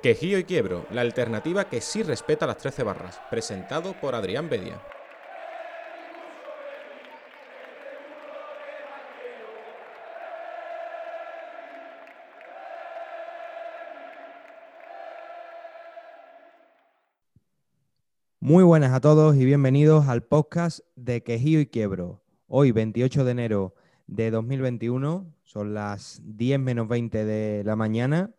Quejío y Quiebro, la alternativa que sí respeta las 13 barras, presentado por Adrián Bedia. Muy buenas a todos y bienvenidos al podcast de Quejío y Quiebro. Hoy, 28 de enero de 2021, son las 10 menos 20 de la mañana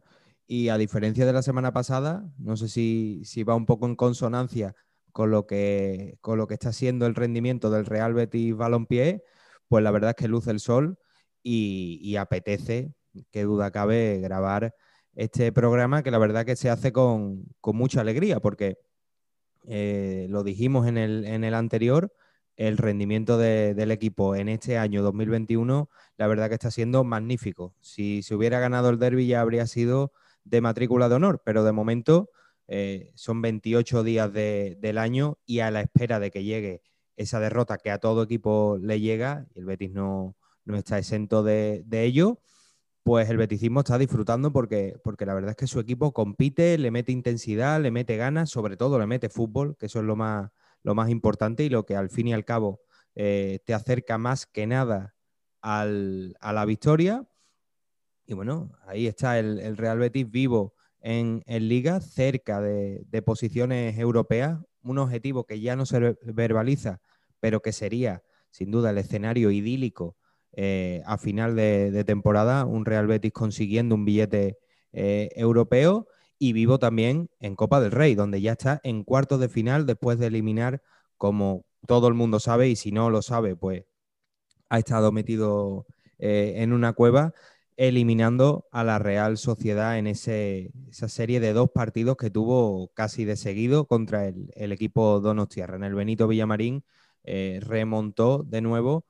y a diferencia de la semana pasada, no sé si, va un poco en consonancia con lo, que, con lo que está siendo el rendimiento del Real Betis Balompié, pues la verdad es que luce el sol y, apetece, qué duda cabe, grabar este programa que la verdad que se hace con, mucha alegría porque eh, lo dijimos en el, en el anterior, el rendimiento del equipo en este año 2021, la verdad que está siendo magnífico. Si se hubiera ganado el derby ya habría sido de matrícula de honor, pero de momento eh, son 28 días del año y a la espera de que llegue esa derrota que a todo equipo le llega, y el Betis no, está exento de, ello, pues el beticismo está disfrutando porque, porque la verdad es que su equipo compite, le mete intensidad, le mete ganas, sobre todo le mete fútbol, que eso es lo más, lo más importante y lo que al fin y al cabo eh, te acerca más que nada a la victoria y bueno, ahí está el, Real Betis vivo en, Liga, cerca de, posiciones europeas, un objetivo que ya no se verbaliza, pero que sería sin duda el escenario idílico eh, a final de, temporada, un Real Betis consiguiendo un billete eh, europeo y vivo también en Copa del Rey, donde ya está en cuartos de final después de eliminar, como todo el mundo sabe, y si no lo sabe, pues ha estado metido eh, en una cueva eliminando a la Real Sociedad en esa serie de dos partidos que tuvo casi de seguido contra el, equipo Donostiarra. En el Benito Villamarín eh, remontó de nuevo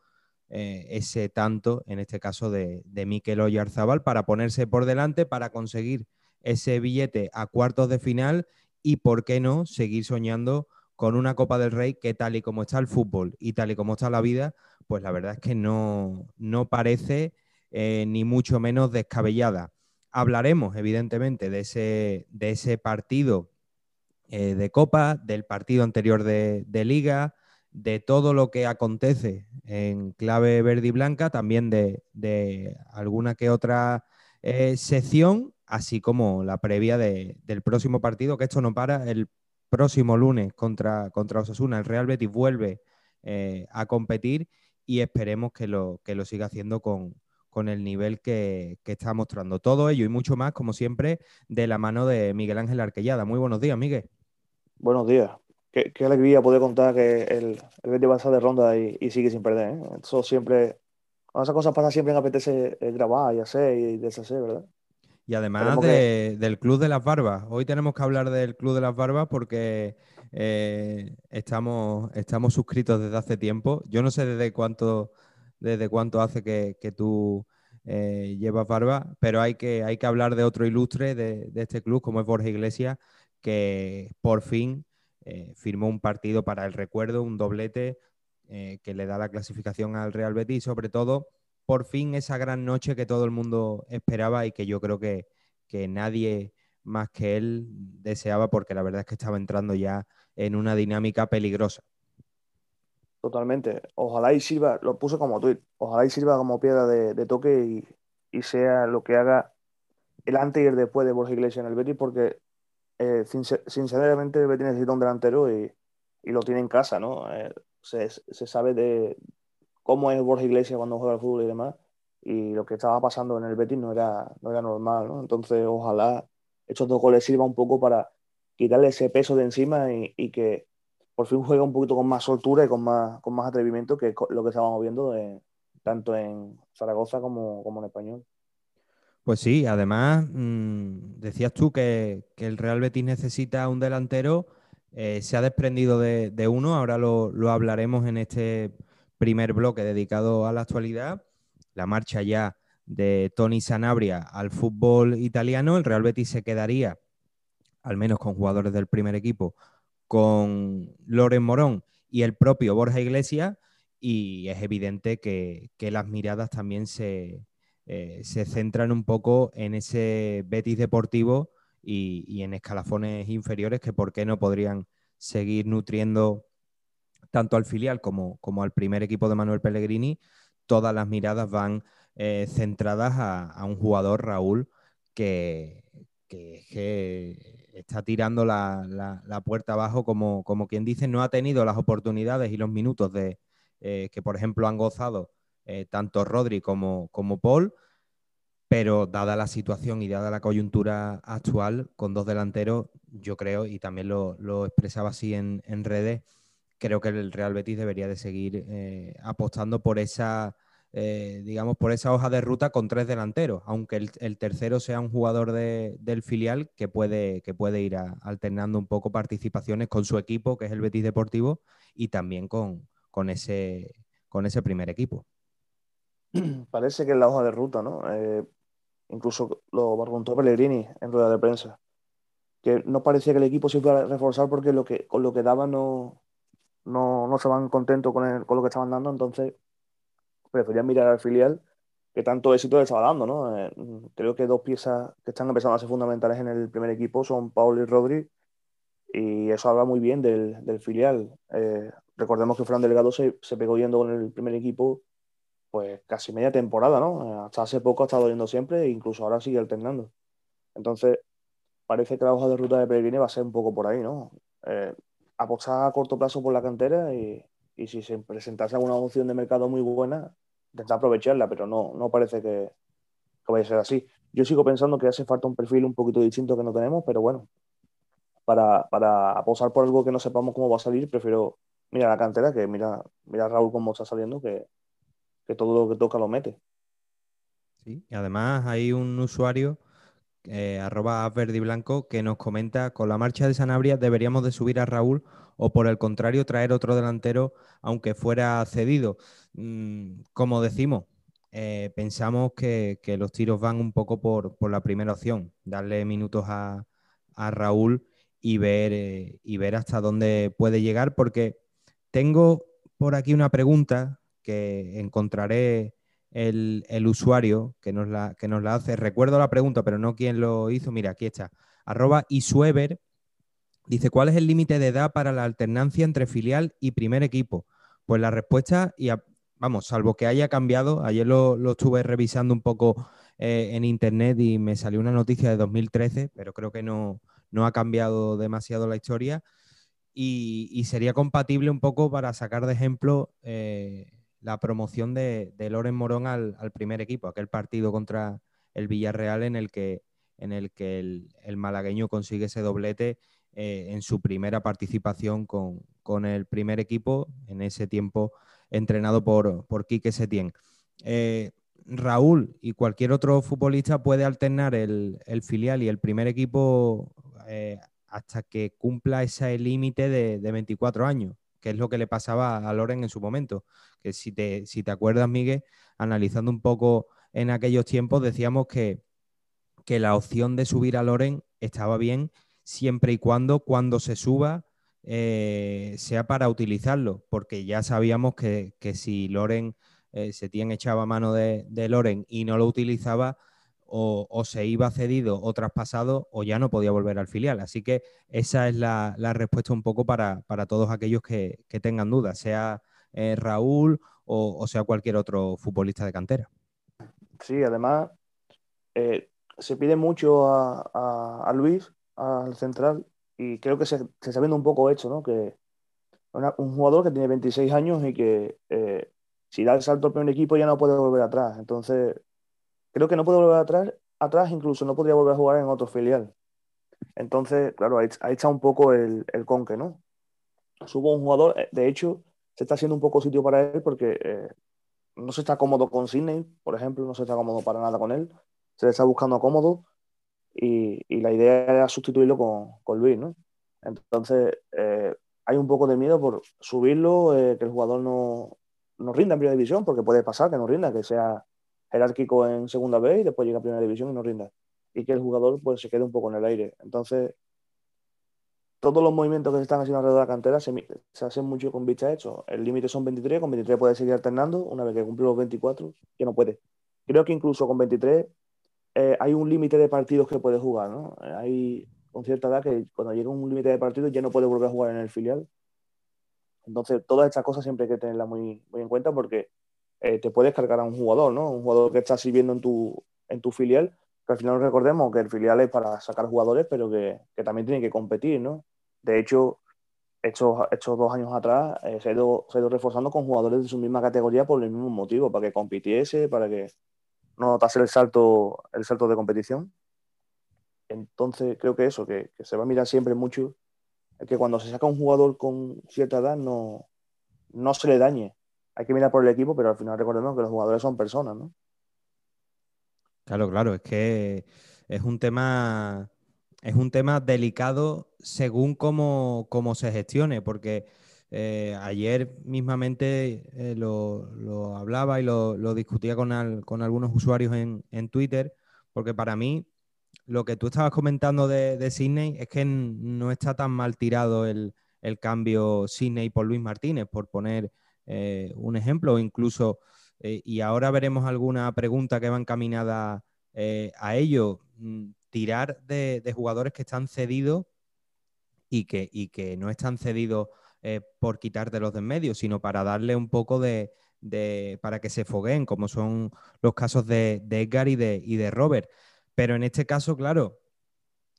eh, ese tanto, en este caso de, de Mikel Oyarzábal, para ponerse por delante, para conseguir ese billete a cuartos de final y, ¿por qué no?, seguir soñando con una Copa del Rey que tal y como está el fútbol y tal y como está la vida, pues la verdad es que no, no parece eh, ni mucho menos descabellada. Hablaremos, evidentemente, de ese, de ese partido eh, de Copa, del partido anterior de, Liga, de todo lo que acontece en clave verde y blanca, también de, alguna que otra eh, sección, así como la previa del próximo partido, que esto no para, el próximo lunes contra, contra Osasuna, el Real Betis vuelve a competir y esperemos que lo, que lo siga haciendo con, con el nivel que, está mostrando. Todo ello y mucho más, como siempre, de la mano de Miguel Ángel Arquellada. Muy buenos días, Miguel. Buenos días. Qué, alegría poder contar que el, el Betis va a de ronda y, sigue sin perder. ¿eh? Eso siempre, cuando esas cosas pasan, siempre me apetece eh, grabar y hacer y deshacer, ¿verdad? Y además del Club de las Barbas. Hoy tenemos que hablar del Club de las Barbas porque eh, estamos, estamos suscritos desde hace tiempo. Yo no sé desde cuánto desde cuánto hace que, tú eh, llevas barba, pero hay que, hay que hablar de otro ilustre de, este club, como es Borja Iglesias, que por fin eh, firmó un partido para el recuerdo, un doblete eh, que le da la clasificación al Real Betis y sobre todo, por fin esa gran noche que todo el mundo esperaba y que yo creo que, que nadie más que él deseaba porque la verdad es que estaba entrando ya en una dinámica peligrosa. Totalmente. Ojalá y sirva, lo puse como tweet, ojalá y sirva como piedra de, toque y, sea lo que haga el antes y el después de Borja Iglesias en el Betis, porque eh, sinceramente el Betis necesita un delantero y, lo tiene en casa, ¿no? Eh, se, sabe de cómo es Borja Iglesias cuando juega al fútbol y demás, y lo que estaba pasando en el Betis no era, no era normal, ¿no? Entonces, ojalá estos dos goles sirvan un poco para quitarle ese peso de encima y que por fin juega un poquito con más soltura y con más, con más atrevimiento que lo que estábamos viendo tanto en Zaragoza como, en Español. Pues sí, además mm, decías tú que, el Real Betis necesita un delantero, eh, se ha desprendido de, uno, ahora lo, hablaremos en este primer bloque dedicado a la actualidad, la marcha ya de Tony Sanabria al fútbol italiano, el Real Betis se quedaría, al menos con jugadores del primer equipo, con Loren Morón y el propio Borja Iglesias y es evidente que, las miradas también se, eh, se, centran un poco en ese Betis deportivo y, en escalafones inferiores que por qué no podrían seguir nutriendo tanto al filial como, como al primer equipo de Manuel Pellegrini. Todas las miradas van eh, centradas a, un jugador, Raúl, que, está tirando la, puerta abajo, como, como, quien dice, no ha tenido las oportunidades y los minutos de, eh, que, por ejemplo, han gozado eh, tanto Rodri como, como Paul pero dada la situación y dada la coyuntura actual, con dos delanteros, yo creo, y también lo, expresaba así en, redes, creo que el Real Betis debería de seguir eh, apostando por esa, eh, digamos, por esa hoja de ruta con tres delanteros, aunque el, tercero sea un jugador del filial que puede, que puede ir alternando un poco participaciones con su equipo, que es el Betis Deportivo, y también con, con, ese, con ese primer equipo. Parece que es la hoja de ruta, ¿no? Eh, Incluso lo preguntó Pellegrini en rueda de prensa, que no parecía que el equipo se iba a reforzar porque lo que, con lo que daban no, no, no van contentos con, con lo que estaban dando, entonces preferían mirar al filial que tanto éxito le estaba dando. ¿no? Eh, creo que dos piezas que están empezando a ser fundamentales en el primer equipo son Paul y Rodri, y eso habla muy bien del, del filial. Eh, recordemos que Fran Delgado se, se pegó yendo con el primer equipo pues casi media temporada, ¿no? Hasta hace poco ha estado yendo siempre e incluso ahora sigue alternando. Entonces, parece que la hoja de ruta de Pellegrini va a ser un poco por ahí, ¿no? Eh, apostar a corto plazo por la cantera y, si se presentase alguna opción de mercado muy buena, intentar aprovecharla, pero no, no parece que, vaya a ser así. Yo sigo pensando que hace falta un perfil un poquito distinto que no tenemos, pero bueno, para, para apostar por algo que no sepamos cómo va a salir, prefiero mirar la cantera que mira, mira Raúl cómo está saliendo, que, que todo lo que toca lo mete. Sí, y además hay un usuario, eh, arroba blanco, que nos comenta, con la marcha de Sanabria deberíamos de subir a Raúl o por el contrario traer otro delantero aunque fuera cedido. Mm, como decimos, eh, pensamos que, los tiros van un poco por, la primera opción, darle minutos a, Raúl y ver, eh, y ver hasta dónde puede llegar, porque tengo por aquí una pregunta que encontraré el, usuario que nos, la, que nos la hace. Recuerdo la pregunta, pero no quién lo hizo. Mira, aquí está. Arroba Isuever dice, ¿cuál es el límite de edad para la alternancia entre filial y primer equipo? Pues la respuesta, y vamos, salvo que haya cambiado, ayer lo, estuve revisando un poco eh, en internet y me salió una noticia de 2013, pero creo que no, no ha cambiado demasiado la historia. Y, sería compatible un poco para sacar de ejemplo eh, la promoción de, Loren Morón al, primer equipo, aquel partido contra el Villarreal en el que, en el, que el, malagueño consigue ese doblete eh, en su primera participación con, el primer equipo, en ese tiempo entrenado por, por Quique Setién. Eh, Raúl y cualquier otro futbolista puede alternar el, filial y el primer equipo eh, hasta que cumpla ese límite de, de 24 años que es lo que le pasaba a Loren en su momento. Que si te, si te acuerdas, Miguel, analizando un poco en aquellos tiempos, decíamos que, que la opción de subir a Loren estaba bien siempre y cuando cuando se suba eh, sea para utilizarlo, porque ya sabíamos que, si Loren eh, se tiene echaba mano de, de Loren y no lo utilizaba, o, se iba cedido o traspasado o ya no podía volver al filial. Así que esa es la, respuesta un poco para, todos aquellos que, tengan dudas, sea eh, Raúl o, sea cualquier otro futbolista de cantera. Sí, además eh, se pide mucho a, Luis, al central, y creo que se, está viendo un poco hecho, ¿no? Que un jugador que tiene 26 años y que eh, si da el salto al primer equipo ya no puede volver atrás. Entonces, creo que no puede volver atrás, atrás incluso no podría volver a jugar en otro filial. Entonces, claro, ahí, está un poco el, el conque, ¿no? Subo un jugador, eh, de hecho, se está haciendo un poco sitio para él porque eh, no se está cómodo con Sidney, por ejemplo, no se está cómodo para nada con él, se le está buscando cómodo y, la idea era sustituirlo con, con Luis, ¿no? Entonces, eh, hay un poco de miedo por subirlo, que el jugador no, no rinda en primera división, porque puede pasar que no rinda, que sea jerárquico en segunda vez y después llega a primera división y no rinda. Y que el jugador pues se quede un poco en el aire. Entonces, todos los movimientos que se están haciendo alrededor de la cantera se, hacen mucho con vista a eso. El límite son 23, con 23 puede seguir alternando, una vez que cumple los 24, que no puede. Creo que incluso con 23 eh, hay un límite de partidos que puede jugar, ¿no? Hay con cierta edad que cuando llega un límite de partidos ya no puede volver a jugar en el filial. Entonces, todas estas cosas siempre hay que tenerlas muy, en cuenta porque eh, te puedes cargar a un jugador, ¿no? Un jugador que está sirviendo en tu, en tu filial, que al final recordemos que el filial es para sacar jugadores, pero que, también tiene que competir, ¿no? De hecho, estos, estos dos años atrás eh, ido, se, ha ido, reforzando con jugadores de su misma categoría por el mismo motivo, para que compitiese, para que no notase el salto, el salto de competición. Entonces, creo que eso, que, que se va a mirar siempre mucho, es que cuando se saca un jugador con cierta edad no, no se le dañe. Hay que mirar por el equipo, pero al final recordemos que los jugadores son personas, ¿no? Claro, claro, es que es un tema es un tema delicado según cómo, cómo se gestione, porque eh, ayer mismamente eh, lo, lo, hablaba y lo, lo discutía con, al, con, algunos usuarios en, en, Twitter, porque para mí lo que tú estabas comentando de, de Sydney es que no está tan mal tirado el, el cambio Sydney por Luis Martínez, por poner eh, un ejemplo, incluso, y ahora veremos alguna pregunta que va encaminada a ello, mm, tirar de, de, jugadores que están cedidos y que, y que no están cedidos eh, por quitártelos de en medio, sino para darle un poco de, para que se fogueen, como son los casos de, de Edgar y de, y de Robert. Pero en este caso, claro,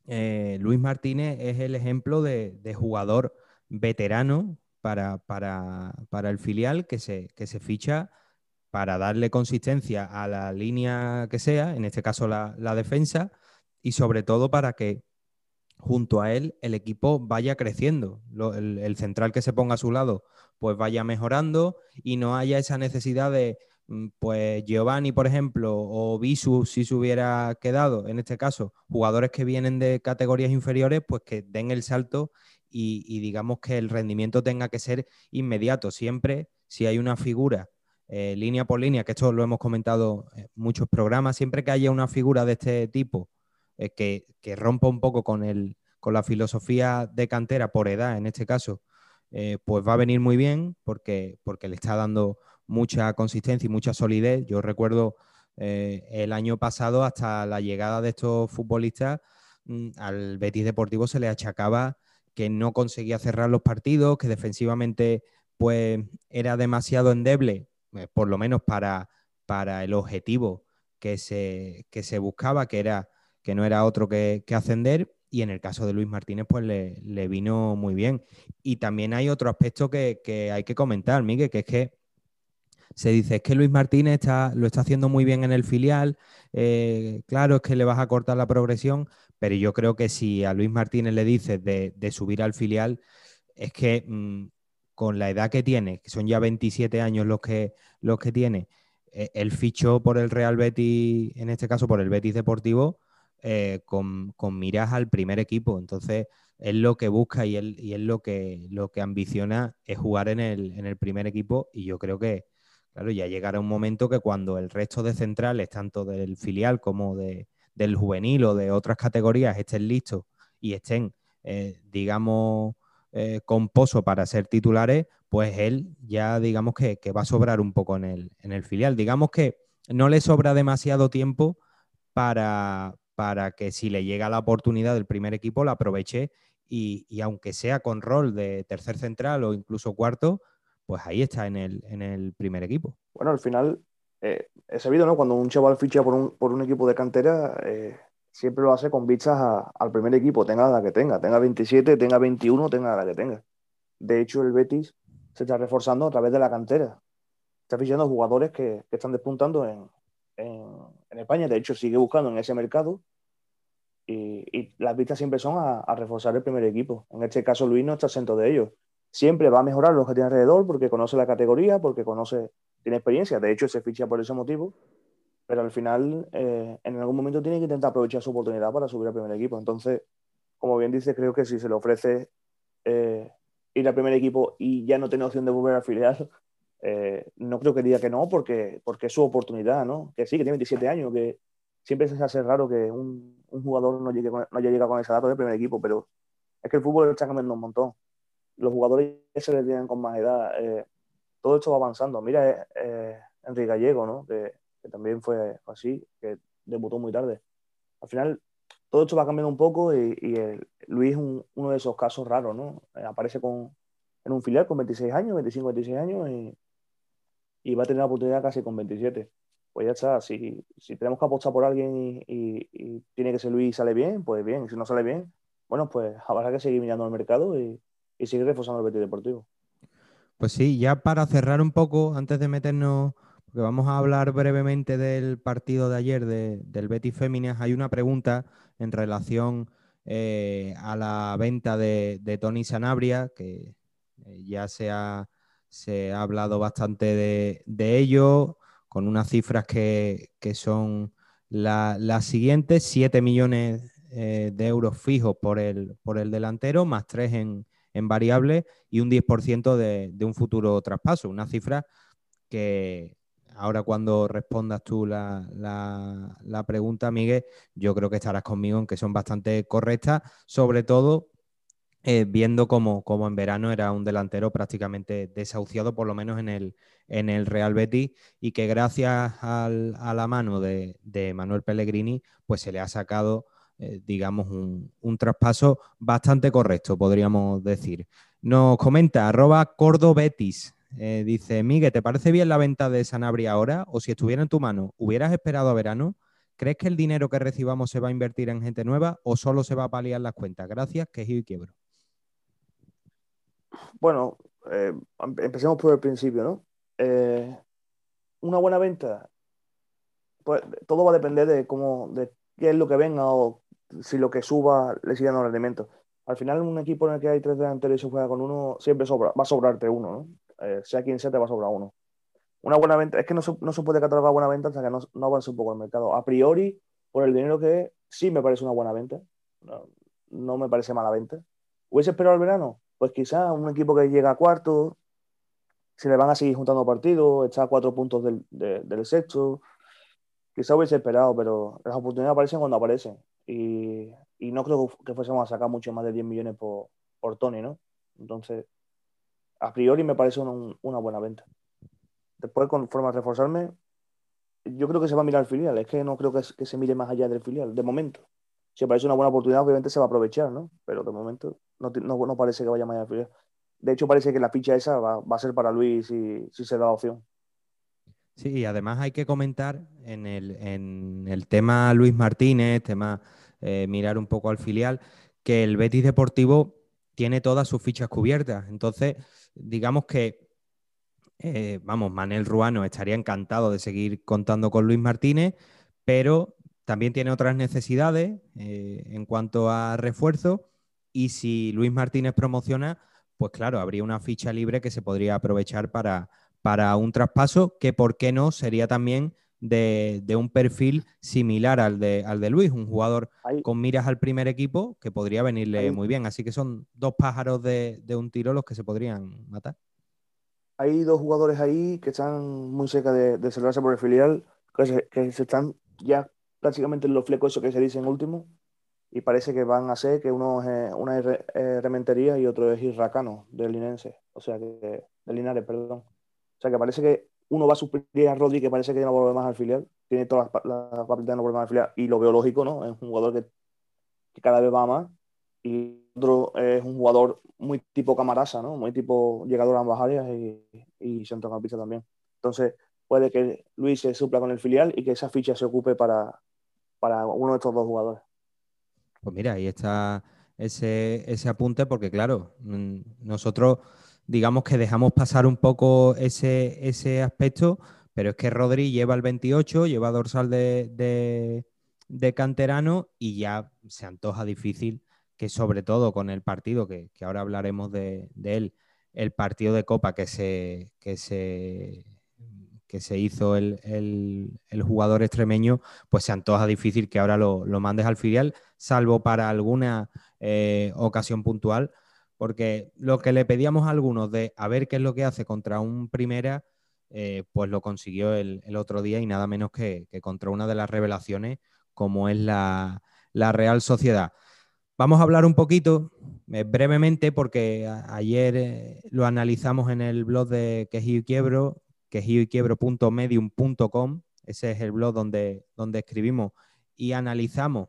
eh, Luis Martínez es el ejemplo de, de jugador veterano para, para, para, el filial que se, que se ficha para darle consistencia a la línea que sea, en este caso la, la defensa, y sobre todo para que junto a él el equipo vaya creciendo, el, central que se ponga a su lado pues vaya mejorando y no haya esa necesidad de mm, pues Giovanni, por ejemplo, o Visu, si se hubiera quedado, en este caso, jugadores que vienen de categorías inferiores, pues que den el salto y, y digamos que el rendimiento tenga que ser inmediato. Siempre, si hay una figura eh, línea por línea, que esto lo hemos comentado en muchos programas, siempre que haya una figura de este tipo, eh, que, rompa un poco con, el, con la filosofía de cantera por edad, en este caso, eh, pues va a venir muy bien porque, porque le está dando mucha consistencia y mucha solidez. Yo recuerdo eh, el año pasado, hasta la llegada de estos futbolistas, mmm, al Betis Deportivo se le achacaba que no conseguía cerrar los partidos, que defensivamente pues era demasiado endeble, por lo menos para, para el objetivo que se, que se buscaba, que era que no era otro que, que ascender. Y en el caso de Luis Martínez, pues le, le vino muy bien. Y también hay otro aspecto que, que, hay que comentar, Miguel, que es que se dice es que Luis Martínez está, lo está haciendo muy bien en el filial. Eh, claro, es que le vas a cortar la progresión, pero yo creo que si a Luis Martínez le dices de, subir al filial, es que mmm, con la edad que tiene, que son ya 27 años los que, los que tiene, eh, el fichó por el Real Betis, en este caso por el Betis Deportivo eh, con, miras al primer equipo. Entonces, él lo que busca y él, lo, que, lo que ambiciona es jugar en el, en el primer equipo y yo creo que, claro, ya llegará un momento que cuando el resto de centrales, tanto del filial como de, del juvenil o de otras categorías, estén listos y estén, eh, digamos, eh, con para ser titulares, pues él ya digamos que, que, va a sobrar un poco en el, en el filial. Digamos que no le sobra demasiado tiempo para, para que si le llega la oportunidad del primer equipo la aproveche y, y, aunque sea con rol de tercer central o incluso cuarto, pues ahí está en el, en el primer equipo. Bueno, al final eh, he sabido, ¿no? Cuando un chaval ficha por un, por un equipo de cantera, eh, siempre lo hace con vistas al primer equipo, tenga la que tenga, tenga 27, tenga 21, tenga la que tenga. De hecho, el Betis se está reforzando a través de la cantera. Está fichando jugadores que, que están despuntando en, en, España. De hecho, sigue buscando en ese mercado y, las vistas siempre son a, a, reforzar el primer equipo. En este caso, Luis no está exento de ello. Siempre va a mejorar los que tiene alrededor porque conoce la categoría, porque conoce, tiene experiencia. De hecho, se ficha por ese motivo. Pero al final, eh, en algún momento tiene que intentar aprovechar su oportunidad para subir al primer equipo. Entonces, como bien dice, creo que si se le ofrece eh, ir al primer equipo y ya no tiene opción de volver al filial, eh, no creo que diga que no, porque, porque es su oportunidad, ¿no? Que sí, que tiene 27 años, que siempre se hace raro que un, un jugador no llegue con, no llegado con esa edad del primer equipo, pero es que el fútbol está cambiando un montón. Los jugadores se tienen con más edad. Eh, todo esto va avanzando. Mira, eh, Enrique Gallego, ¿no? Que, que, también fue así, que debutó muy tarde. Al final, todo esto va cambiando un poco y, Luis es uno de esos casos raros, ¿no? Eh, aparece con, en un filial con 26 años, 25, 26 años y, va a tener la oportunidad casi con 27. Pues ya está, si, si tenemos que apostar por alguien y, tiene que ser Luis y sale bien, pues bien, si no sale bien, bueno, pues habrá que seguir mirando al mercado y, seguir reforzando el Betis Deportivo. Pues sí, ya para cerrar un poco, antes de meternos, porque vamos a hablar brevemente del partido de ayer del Betis Féminas, hay una pregunta en relación eh, a la venta de, Tony Sanabria, que eh, ya se ha, se ha, hablado bastante de, ello, con unas cifras que, son las siguientes, 7 millones eh, de euros fijos por el, por el delantero, más 3 en, en y un 10% de, de un futuro traspaso, una cifra que ahora cuando respondas tú la, pregunta, Miguel, yo creo que estarás conmigo en que son bastante correctas, sobre todo eh, viendo cómo, en verano era un delantero prácticamente desahuciado, por lo menos en el, en el Real Betis, y que gracias a la mano de, Manuel Pellegrini, pues se le ha sacado, eh, digamos, un, un, traspaso bastante correcto, podríamos decir. Nos comenta arroba Cordobetis, eh, dice, Miguel, ¿te parece bien la venta de Sanabria ahora? O si estuviera en tu mano, ¿hubieras esperado a verano? ¿Crees que el dinero que recibamos se va a invertir en gente nueva o solo se va a paliar las cuentas? Gracias, quejido y quiebro. Bueno, eh, empecemos por el principio, ¿no? Eh, una buena venta, pues todo va a depender de cómo, de qué es lo que venga o si lo que suba le sigue dando rendimiento. Al final, un equipo en el que hay tres delanteros y se juega con uno, siempre sobra, va a sobrarte uno, ¿no? Eh, sea quien sea, te va a sobrar uno. Una buena venta, es que no se, no se puede catalogar buena venta hasta que no, no, avance un poco el mercado. A priori, por el dinero que es, sí me parece una buena venta. No, me parece mala venta. ¿Hubiese esperado el verano? Pues quizá un equipo que llega a cuarto, se le van a seguir juntando partidos, está a cuatro puntos del, del sexto. Quizá hubiese esperado, pero las oportunidades aparecen cuando aparecen. Y, y no creo que fuésemos a sacar mucho más de 10 millones por, por Tony, ¿no? Entonces, a priori me parece una buena venta. Después, con forma de reforzarme, yo creo que se va a mirar el filial. Es que no creo que, se mire más allá del filial, de momento. Si parece una buena oportunidad, obviamente se va a aprovechar, ¿no? Pero de momento no, no, parece que vaya del filial. De hecho, parece que la ficha esa va, a ser para Luis si, si se da opción. Sí, y además hay que comentar en el, en el tema Luis Martínez, tema eh, mirar un poco al filial, que el Betis Deportivo tiene todas sus fichas cubiertas. Entonces, digamos que, eh, vamos, Manel Ruano estaría encantado de seguir contando con Luis Martínez, pero también tiene otras necesidades eh, en cuanto a refuerzo. Y si Luis Martínez promociona, pues claro, habría una ficha libre que se podría aprovechar para, para un traspaso que, ¿por qué no?, sería también de, un perfil similar al de, al de Luis, un jugador con miras al primer equipo que podría venirle muy bien. Así que son dos pájaros de, un tiro los que se podrían matar. Hay dos jugadores ahí que están muy cerca de, de celebrarse por el filial, que se, están ya prácticamente en los flecos, eso que se dice en último, y parece que van a ser que uno es una es Rementería y otro es Irracano, del Linense, o sea, que, de Linares, perdón. O sea, que parece que uno va a suplir a Rodri, que parece que no vuelve más al filial, tiene todas las, las de no volver más al filial, y lo veo lógico, ¿no? Es un jugador que, cada vez va más, y otro es un jugador muy tipo camarasa, ¿no? Muy tipo llegador a ambas áreas y, y centrocampista también. Entonces, puede que Luis se supla con el filial y que esa ficha se ocupe para, para uno de estos dos jugadores. Pues mira, ahí está ese, ese apunte, porque claro, mm, nosotros digamos que dejamos pasar un poco ese, ese aspecto, pero es que Rodri lleva el 28, lleva dorsal de, de, canterano y ya se antoja difícil que sobre todo con el partido, que, ahora hablaremos de, él, el partido de Copa que se, que se, que se hizo el, jugador extremeño, pues se antoja difícil que ahora lo, mandes al filial, salvo para alguna eh, ocasión puntual porque lo que le pedíamos a algunos de a ver qué es lo que hace contra un primera, eh, pues lo consiguió el, otro día y nada menos que, contra una de las revelaciones como es la, Real Sociedad. Vamos a hablar un poquito, eh, brevemente, porque ayer lo analizamos en el blog de Quejío y Quiebro, quejío y quiebro.medium.com, ese es el blog donde, donde escribimos y analizamos,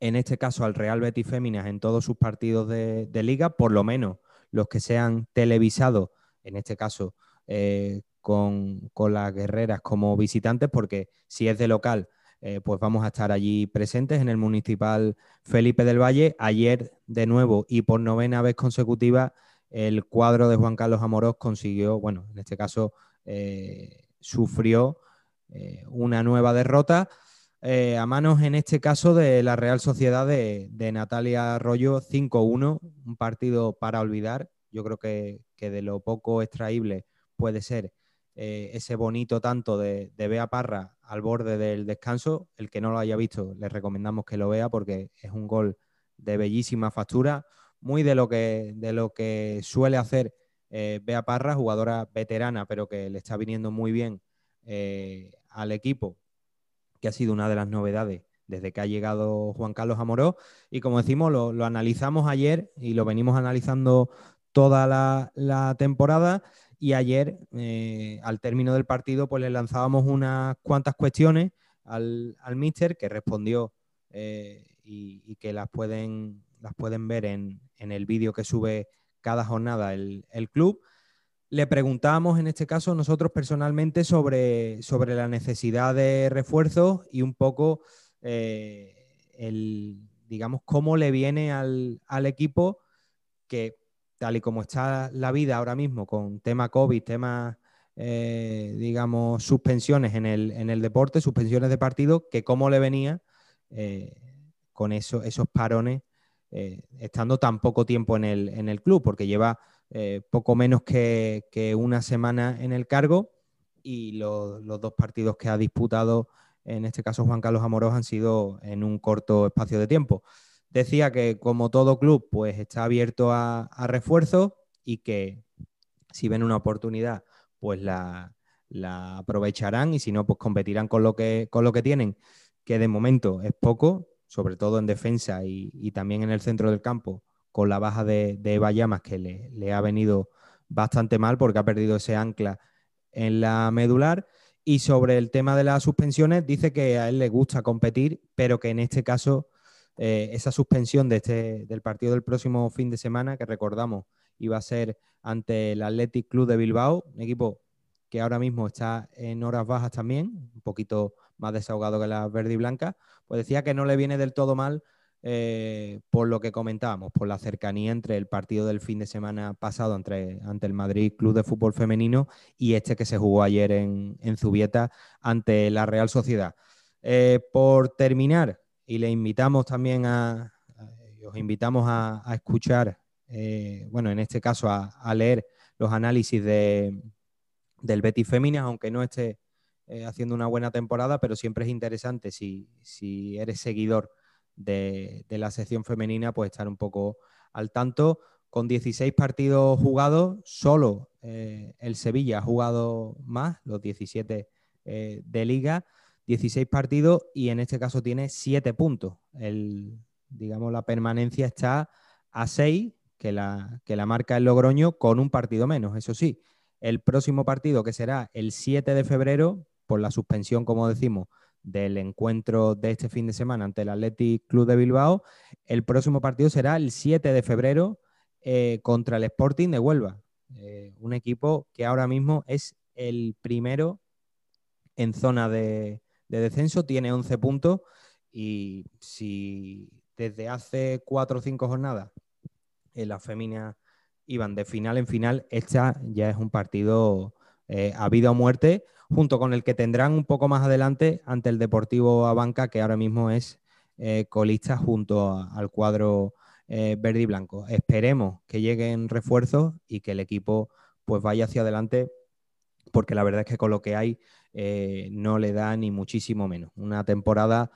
en este caso, al Real Betis Féminas en todos sus partidos de, liga, por lo menos los que sean televisados, en este caso eh, con, las guerreras como visitantes, porque si es de local, eh, pues vamos a estar allí presentes en el Municipal Felipe del Valle. Ayer, de nuevo, y por novena vez consecutiva, el cuadro de Juan Carlos Amorós consiguió, bueno, en este caso, eh, sufrió eh, una nueva derrota eh, a manos, en este caso, de la Real Sociedad de, Natalia Arroyo 5-1, un partido para olvidar. Yo creo que, de lo poco extraíble puede ser ese bonito tanto de, de Bea Parra al borde del descanso. El que no lo haya visto, le recomendamos que lo vea porque es un gol de bellísima factura muy de lo que, de lo que suele hacer eh, Bea Parra, jugadora veterana, pero que le está viniendo muy bien eh, al equipo, que ha sido una de las novedades desde que ha llegado Juan Carlos Amoró. Y como decimos, lo, analizamos ayer y lo venimos analizando toda la, temporada. Y ayer, eh, al término del partido, pues le lanzábamos unas cuantas cuestiones al, al míster que respondió y, que las pueden las pueden ver en, el vídeo que sube cada jornada el, club. Le preguntamos, en este caso, nosotros personalmente sobre, sobre la necesidad de refuerzos y un poco eh, el, digamos, cómo le viene al, equipo que, tal y como está la vida ahora mismo, con tema COVID, temas, eh, digamos, suspensiones en el, en el, deporte, suspensiones de partido, que cómo le venía eh, con eso, esos parones eh, estando tan poco tiempo en el, en el club, porque lleva eh, poco menos que, una semana en el cargo y los dos partidos que ha disputado, en este caso Juan Carlos Amorós, han sido en un corto espacio de tiempo. Decía que como todo club, pues está abierto a, refuerzos y que si ven una oportunidad, pues la, la aprovecharán y si no, pues competirán con lo que, con lo que tienen, que de momento es poco, sobre todo en defensa y, también en el centro del campo, con la baja de, Eva Llamas, que le, ha venido bastante mal porque ha perdido ese ancla en la medular. Y sobre el tema de las suspensiones, dice que a él le gusta competir, pero que en este caso eh, esa suspensión de este, del partido del próximo fin de semana, que recordamos iba a ser ante el Athletic Club de Bilbao, un equipo que ahora mismo está en horas bajas también, un poquito más desahogado que la verde y blanca, pues decía que no le viene del todo mal eh, por lo que comentábamos, por la cercanía entre el partido del fin de semana pasado entre, ante el Madrid Club de Fútbol Femenino y este que se jugó ayer en, Zubieta ante la Real Sociedad. Eh, por terminar, y le invitamos también a, os invitamos a, escuchar, eh, bueno, en este caso a, leer los análisis de, del Betis Féminas, aunque no esté eh, haciendo una buena temporada, pero siempre es interesante si, eres seguidor de, la sección femenina, pues estar un poco al tanto. Con 16 partidos jugados, solo eh, el Sevilla ha jugado más, los 17 eh, de liga, 16 partidos y en este caso tiene 7 puntos. El, digamos, la permanencia está a 6, que la, que la marca el Logroño, con un partido menos, eso sí. El próximo partido, que será el 7 de febrero, por la suspensión, como decimos, del encuentro de este fin de semana ante el Athletic Club de Bilbao. El próximo partido será el 7 de febrero eh, contra el Sporting de Huelva, eh, un equipo que ahora mismo es el primero en zona de, descenso, tiene 11 puntos y si desde hace cuatro o cinco jornadas en la féminas iban de final en final, esta ya es un partido eh, a vida o muerte junto con el que tendrán un poco más adelante ante el Deportivo Abanca, que ahora mismo es eh, colista junto al cuadro eh, verde y blanco. Esperemos que lleguen refuerzos y que el equipo pues vaya hacia adelante, porque la verdad es que con lo que hay eh, no le da ni muchísimo menos. Una temporada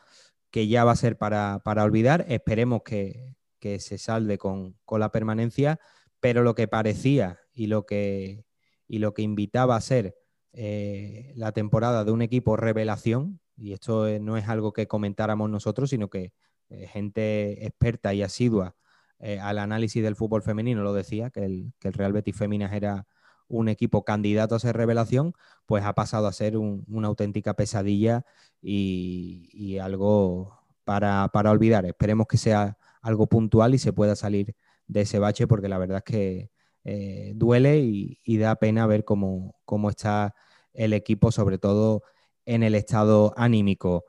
que ya va a ser para, olvidar. Esperemos que, se salde con, la permanencia, pero lo que parecía y lo que, y lo que invitaba a ser eh, la temporada de un equipo revelación, y esto no es algo que comentáramos nosotros, sino que eh, gente experta y asidua eh, al análisis del fútbol femenino lo decía, que el, Real Betis Féminas era un equipo candidato a ser revelación, pues ha pasado a ser una auténtica pesadilla y, algo para, olvidar. Esperemos que sea algo puntual y se pueda salir de ese bache, porque la verdad es que eh, duele y, da pena ver cómo, cómo está el equipo, sobre todo en el estado anímico.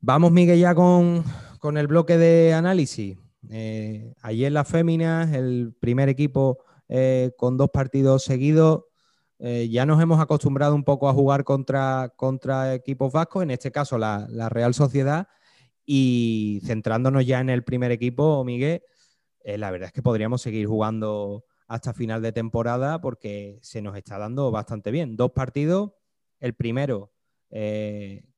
Vamos, Miguel, ya con, el bloque de análisis. Eh, ayer las féminas, el primer equipo eh, con dos partidos seguidos. Ya nos hemos acostumbrado un poco a jugar contra, contra equipos vascos, en este caso la, Real Sociedad. Y centrándonos ya en el primer equipo, Miguel, la verdad es que podríamos seguir jugando hasta final de temporada porque se nos está dando bastante bien. Dos partidos, el primero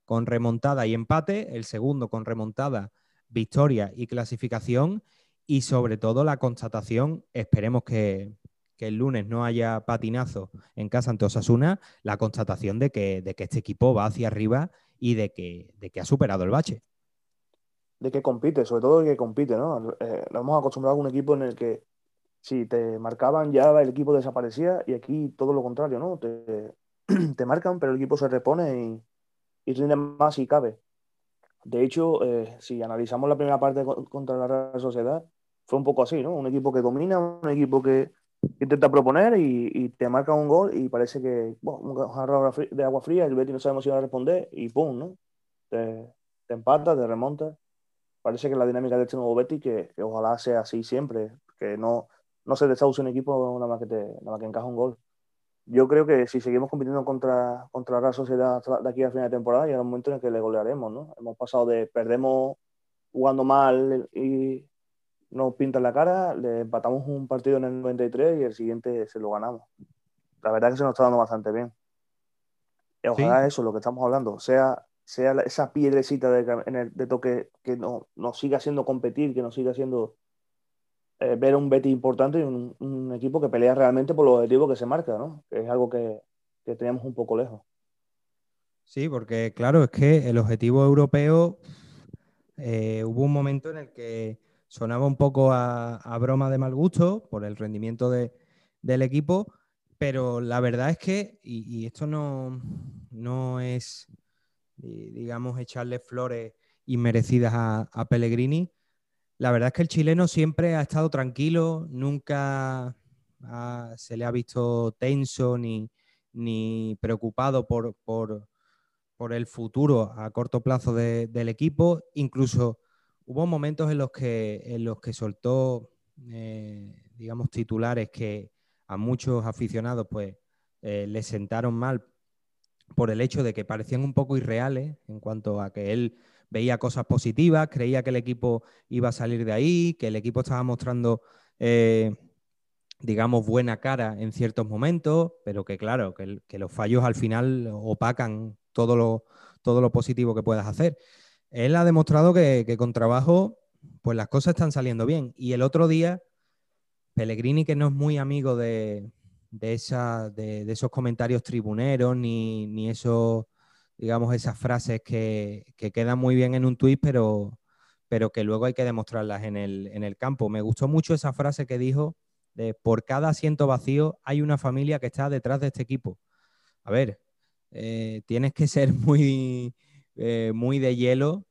con remontada y empate, el segundo con remontada, victoria y clasificación, y sobre todo la constatación, esperemos que, el lunes no haya patinazo en casa ante Osasuna, la constatación de que, de que este equipo va hacia arriba y de que, de que ha superado el bache. De que compite, sobre todo de que compite, ¿no? Eh, nos hemos acostumbrado a un equipo en el que si te marcaban ya el equipo desaparecía y aquí todo lo contrario, ¿no? Te, te marcan, pero el equipo se repone y, y rinde más si cabe. De hecho, eh, si analizamos la primera parte contra la Real Sociedad, fue un poco así, ¿no? Un equipo que domina, un equipo que intenta proponer y, te marca un gol y parece que, bueno, un jarro de agua fría, el Betty no sabemos si va a responder y ¡pum! ¿no? Te, te empata, te remonta. Parece que la dinámica de este nuevo Betty, que, que ojalá sea así siempre, que no, no se desahucie un equipo nada más que, te, nada más que encaja un gol yo creo que si seguimos compitiendo contra, contra la Sociedad de aquí a final de temporada, llegará un momento en el que le golearemos, ¿no? Hemos pasado de perdemos jugando mal y nos pintan la cara, le empatamos un partido en el 93 y el siguiente se lo ganamos. La verdad es que se nos está dando bastante bien. Ojalá eso, lo que estamos hablando, sea, sea esa piedrecita de, de toque que no, nos siga haciendo competir, que nos siga haciendo eh, ver un Betty importante y un, equipo que pelea realmente por los objetivos que se marca, ¿no? Que es algo que, que teníamos un poco lejos. Sí, porque claro, es que el objetivo europeo eh, hubo un momento en el que sonaba un poco a, broma de mal gusto por el rendimiento del equipo, pero la verdad es que, y, esto no, no, es, digamos, echarle flores inmerecidas a, a Pellegrini, la verdad es que el chileno siempre ha estado tranquilo, nunca se le ha visto tenso ni, preocupado por, el futuro a corto plazo del equipo. Incluso hubo momentos en los que, en los que soltó, eh, digamos, titulares que a muchos aficionados pues, eh, le sentaron mal por el hecho de que parecían un poco irreales en cuanto a que él veía cosas positivas, creía que el equipo iba a salir de ahí, que el equipo estaba mostrando, eh, digamos, buena cara en ciertos momentos, pero que claro, que, los fallos al final opacan todo lo, todo lo positivo que puedas hacer. Él ha demostrado que, con trabajo, pues las cosas están saliendo bien. Y el otro día, Pellegrini, que no es muy amigo de, esa, de, esos comentarios tribuneros ni, ni esos digamos, esas frases que, quedan muy bien en un tuit, pero, pero que luego hay que demostrarlas en el, campo. Me gustó mucho esa frase que dijo de por cada asiento vacío hay una familia que está detrás de este equipo. A ver, eh, tienes que ser muy, eh, muy de hielo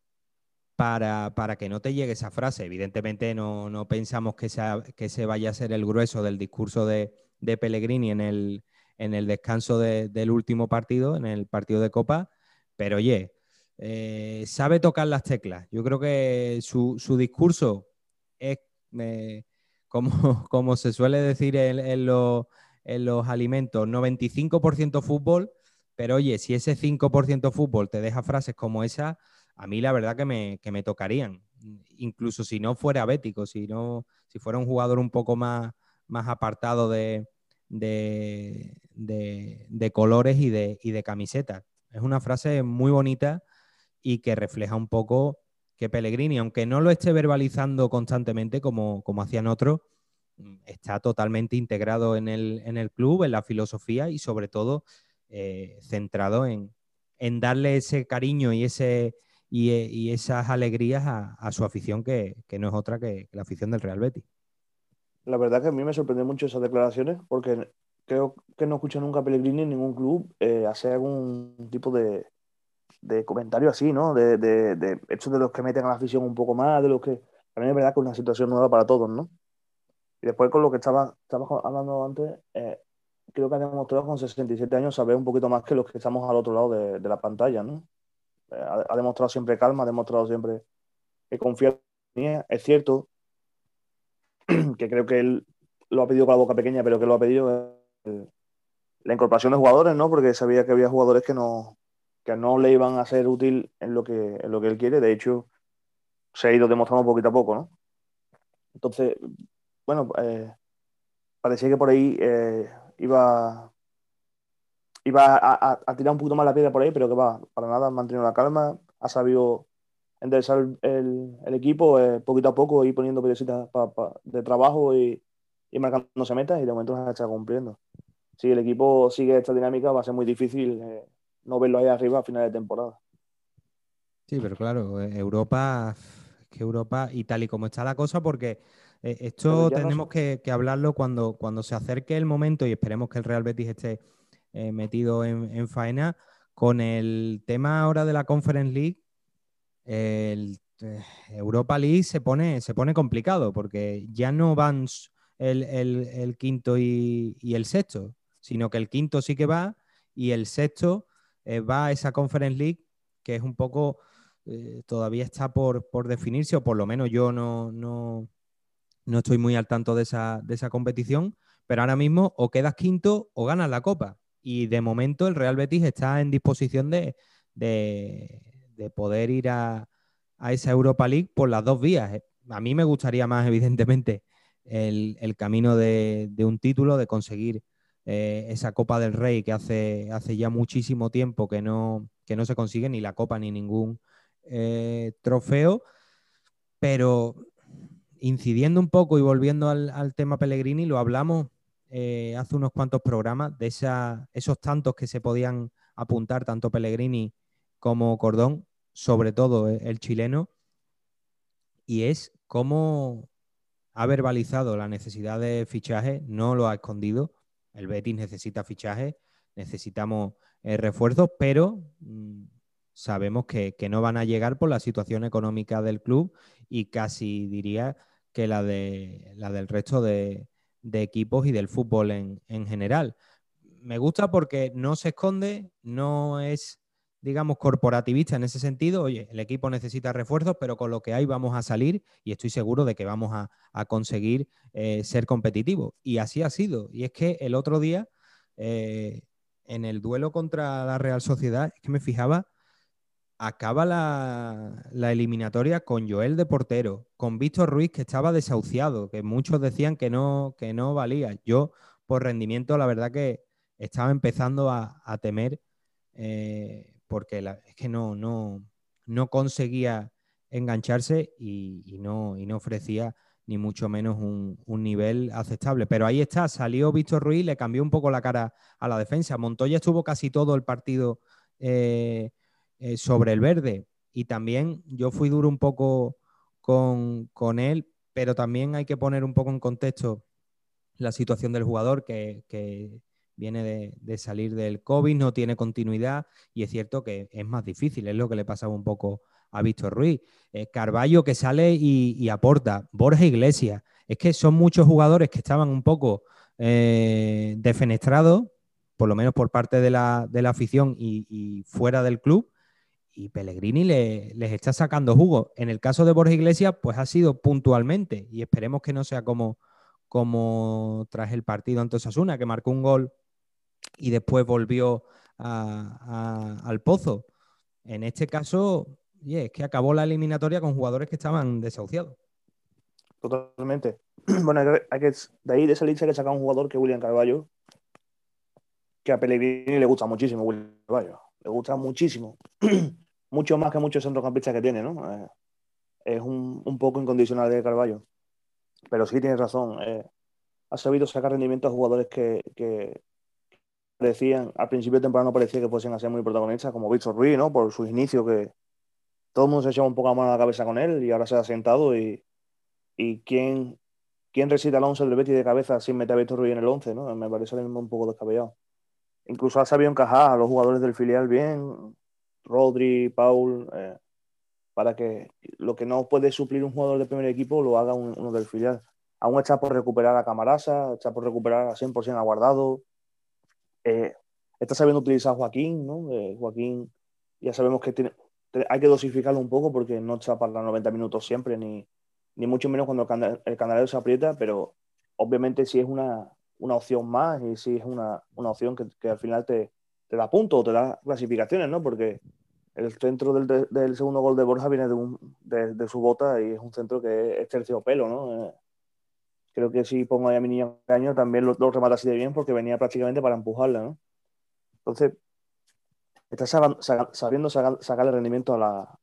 para, que no te llegue esa frase. Evidentemente no, pensamos que, sea, que se vaya a ser el grueso del discurso de, de Pellegrini en el, en el descanso del último partido, en el partido de Copa, pero oye, eh, sabe tocar las teclas. Yo creo que su, discurso es, eh, como, como, se suele decir en, los, alimentos, 95% fútbol, pero oye, si ese 5% fútbol te deja frases como esa, a mí la verdad que me, que me tocarían. Incluso si no fuera bético, si, no, si fuera un jugador un poco más, más apartado de, de, colores y de, y de camisetas. Es una frase muy bonita y que refleja un poco que Pellegrini, aunque no lo esté verbalizando constantemente como, como hacían otros, está totalmente integrado en el, club, en la filosofía y sobre todo eh, centrado en, darle ese cariño y, ese, y, esas alegrías a, su afición, que, no es otra que, la afición del Real Betis. La verdad que a mí me sorprendió mucho esas declaraciones porque creo que no escucho nunca a Pellegrini en ningún club eh, hacer algún tipo de, de comentario así, ¿no? De, de, de de los que meten a la afición un poco más, de los que. Mí es verdad que es una situación nueva para todos, ¿no? Y después con lo que estaba, estaba hablando antes, eh, creo que ha demostrado con 67 años saber un poquito más que los que estamos al otro lado de, la pantalla, ¿no? Eh, ha, demostrado siempre calma, ha demostrado siempre que confía en mí. Es cierto que creo que él lo ha pedido con la boca pequeña, pero que lo ha pedido eh, la incorporación de jugadores, ¿no? Porque sabía que había jugadores que no, que no le iban a ser útil en lo que, en lo que él quiere. De hecho, se ha ido demostrando poquito a poco, ¿no? Entonces, bueno, eh, parecía que por ahí eh, iba, iba a, a, tirar un poquito más la piedra por ahí, pero que va, para nada, ha mantenido la calma, ha sabido enderezar el, el, el equipo eh, poquito a poco, ir poniendo piedrecitas de trabajo y, y marcándose metas y de momento se está cumpliendo. Si el equipo sigue esta dinámica, va a ser muy difícil eh, no verlo ahí arriba a final de temporada. Sí, pero claro, Europa, que Europa, y tal y como está la cosa, porque eh, esto tenemos no... que, que, hablarlo cuando, cuando se acerque el momento y esperemos que el Real Betis esté eh, metido en, en, faena. Con el tema ahora de la Conference League, el eh, Europa League se pone, se pone complicado porque ya no van el, el, quinto y, el sexto, sino que el quinto sí que va y el sexto eh, va a esa Conference League que es un poco, eh, todavía está por, por, definirse, o por lo menos yo no, no, no estoy muy al tanto de esa, de esa, competición, pero ahora mismo o quedas quinto o ganas la copa. Y de momento el Real Betis está en disposición de, de poder ir a, a, esa Europa League por las dos vías. A mí me gustaría más, evidentemente, el, el camino de, de, un título, de conseguir eh, esa Copa del Rey que hace, hace ya muchísimo tiempo que no, que no se consigue ni la Copa ni ningún eh, trofeo, pero incidiendo un poco y volviendo al, al tema Pellegrini, lo hablamos eh, hace unos cuantos programas de esa, esos tantos que se podían apuntar, tanto Pellegrini como Cordón, sobre todo el chileno, y es cómo ha verbalizado la necesidad de fichaje, no lo ha escondido, el Betis necesita fichaje, necesitamos eh, refuerzos, pero mmm, sabemos que, que, no van a llegar por la situación económica del club y casi diría que la, de, la del resto de, de equipos y del fútbol en, en, general. Me gusta porque no se esconde, no es, digamos, corporativista en ese sentido. Oye, el equipo necesita refuerzos, pero con lo que hay vamos a salir y estoy seguro de que vamos a, a conseguir eh, ser competitivos. Y así ha sido. Y es que el otro día, eh, en el duelo contra la Real Sociedad, es que me fijaba acaba la, la, eliminatoria con Joel de portero, con Víctor Ruiz que estaba desahuciado, que muchos decían que no, que no valía. Yo, por rendimiento, la verdad que estaba empezando a, temer eh, porque la, es que no, no, no conseguía engancharse y, no, y no ofrecía ni mucho menos un, un, nivel aceptable. Pero ahí está, salió Víctor Ruiz, le cambió un poco la cara a la defensa. Montoya estuvo casi todo el partido eh, eh, sobre el verde. Y también yo fui duro un poco con, con, él, pero también hay que poner un poco en contexto la situación del jugador que, que viene de, salir del COVID, no tiene continuidad y es cierto que es más difícil, es lo que le pasaba un poco a Víctor Ruiz. Eh, Carballo que sale y, aporta, Borja Iglesias, es que son muchos jugadores que estaban un poco eh, defenestrados, por lo menos por parte de la, de la afición y, y fuera del club, y Pellegrini le, les está sacando jugo. En el caso de Borja Iglesias, pues ha sido puntualmente y esperemos que no sea como, como tras el partido ante Osasuna, que marcó un gol y después volvió al pozo. En este caso, es que acabó la eliminatoria con jugadores que estaban desahuciados. Totalmente. Bueno, hay que, de ahí de esa lista hay que sacar un jugador que William Carballo, que a Pellegrini le gusta muchísimo William. Le gusta muchísimo. mucho más que muchos centrocampistas que tiene, ¿no? Eh, es un, poco incondicional de Carballo. Pero sí tienes razón. Eh, ha sabido sacar rendimiento a jugadores que parecían, al principio de temporada no parecía que fuesen a ser muy protagonistas, como Víctor Ruiz, ¿no? Por sus inicios, que todo el mundo se echaba un poco a mano a la cabeza con él y ahora se ha sentado y, y quién ¿quién reside al 11 del Betis de cabeza sin meter a Víctor Ruiz en el 11? ¿no? Me parece un poco descabellado. Incluso ha sabido encajar a los jugadores del filial bien, Rodri, Paul, eh, para que lo que no puede suplir un jugador del primer equipo lo haga uno del filial. Aún está por recuperar a Camarasa, está por recuperar a 100% a Guardado. Eh, está sabiendo utilizar Joaquín, ¿no? Eh, Joaquín, ya sabemos que tiene, hay que dosificarlo un poco porque no está para los 90 minutos siempre, ni, ni mucho menos cuando el, canal se aprieta, pero obviamente si es una, una opción más y si es una, una opción que, que, al final te, te da puntos o te da clasificaciones, ¿no? Porque el centro del, del, segundo gol de Borja viene de, un, de, su bota y es un centro que es terciopelo, ¿no? Creo que si pongo ahí a mi niño año también lo, remata así de bien porque venía prácticamente para empujarla, ¿no? Entonces, está sabiendo sacar, sacarle rendimiento a,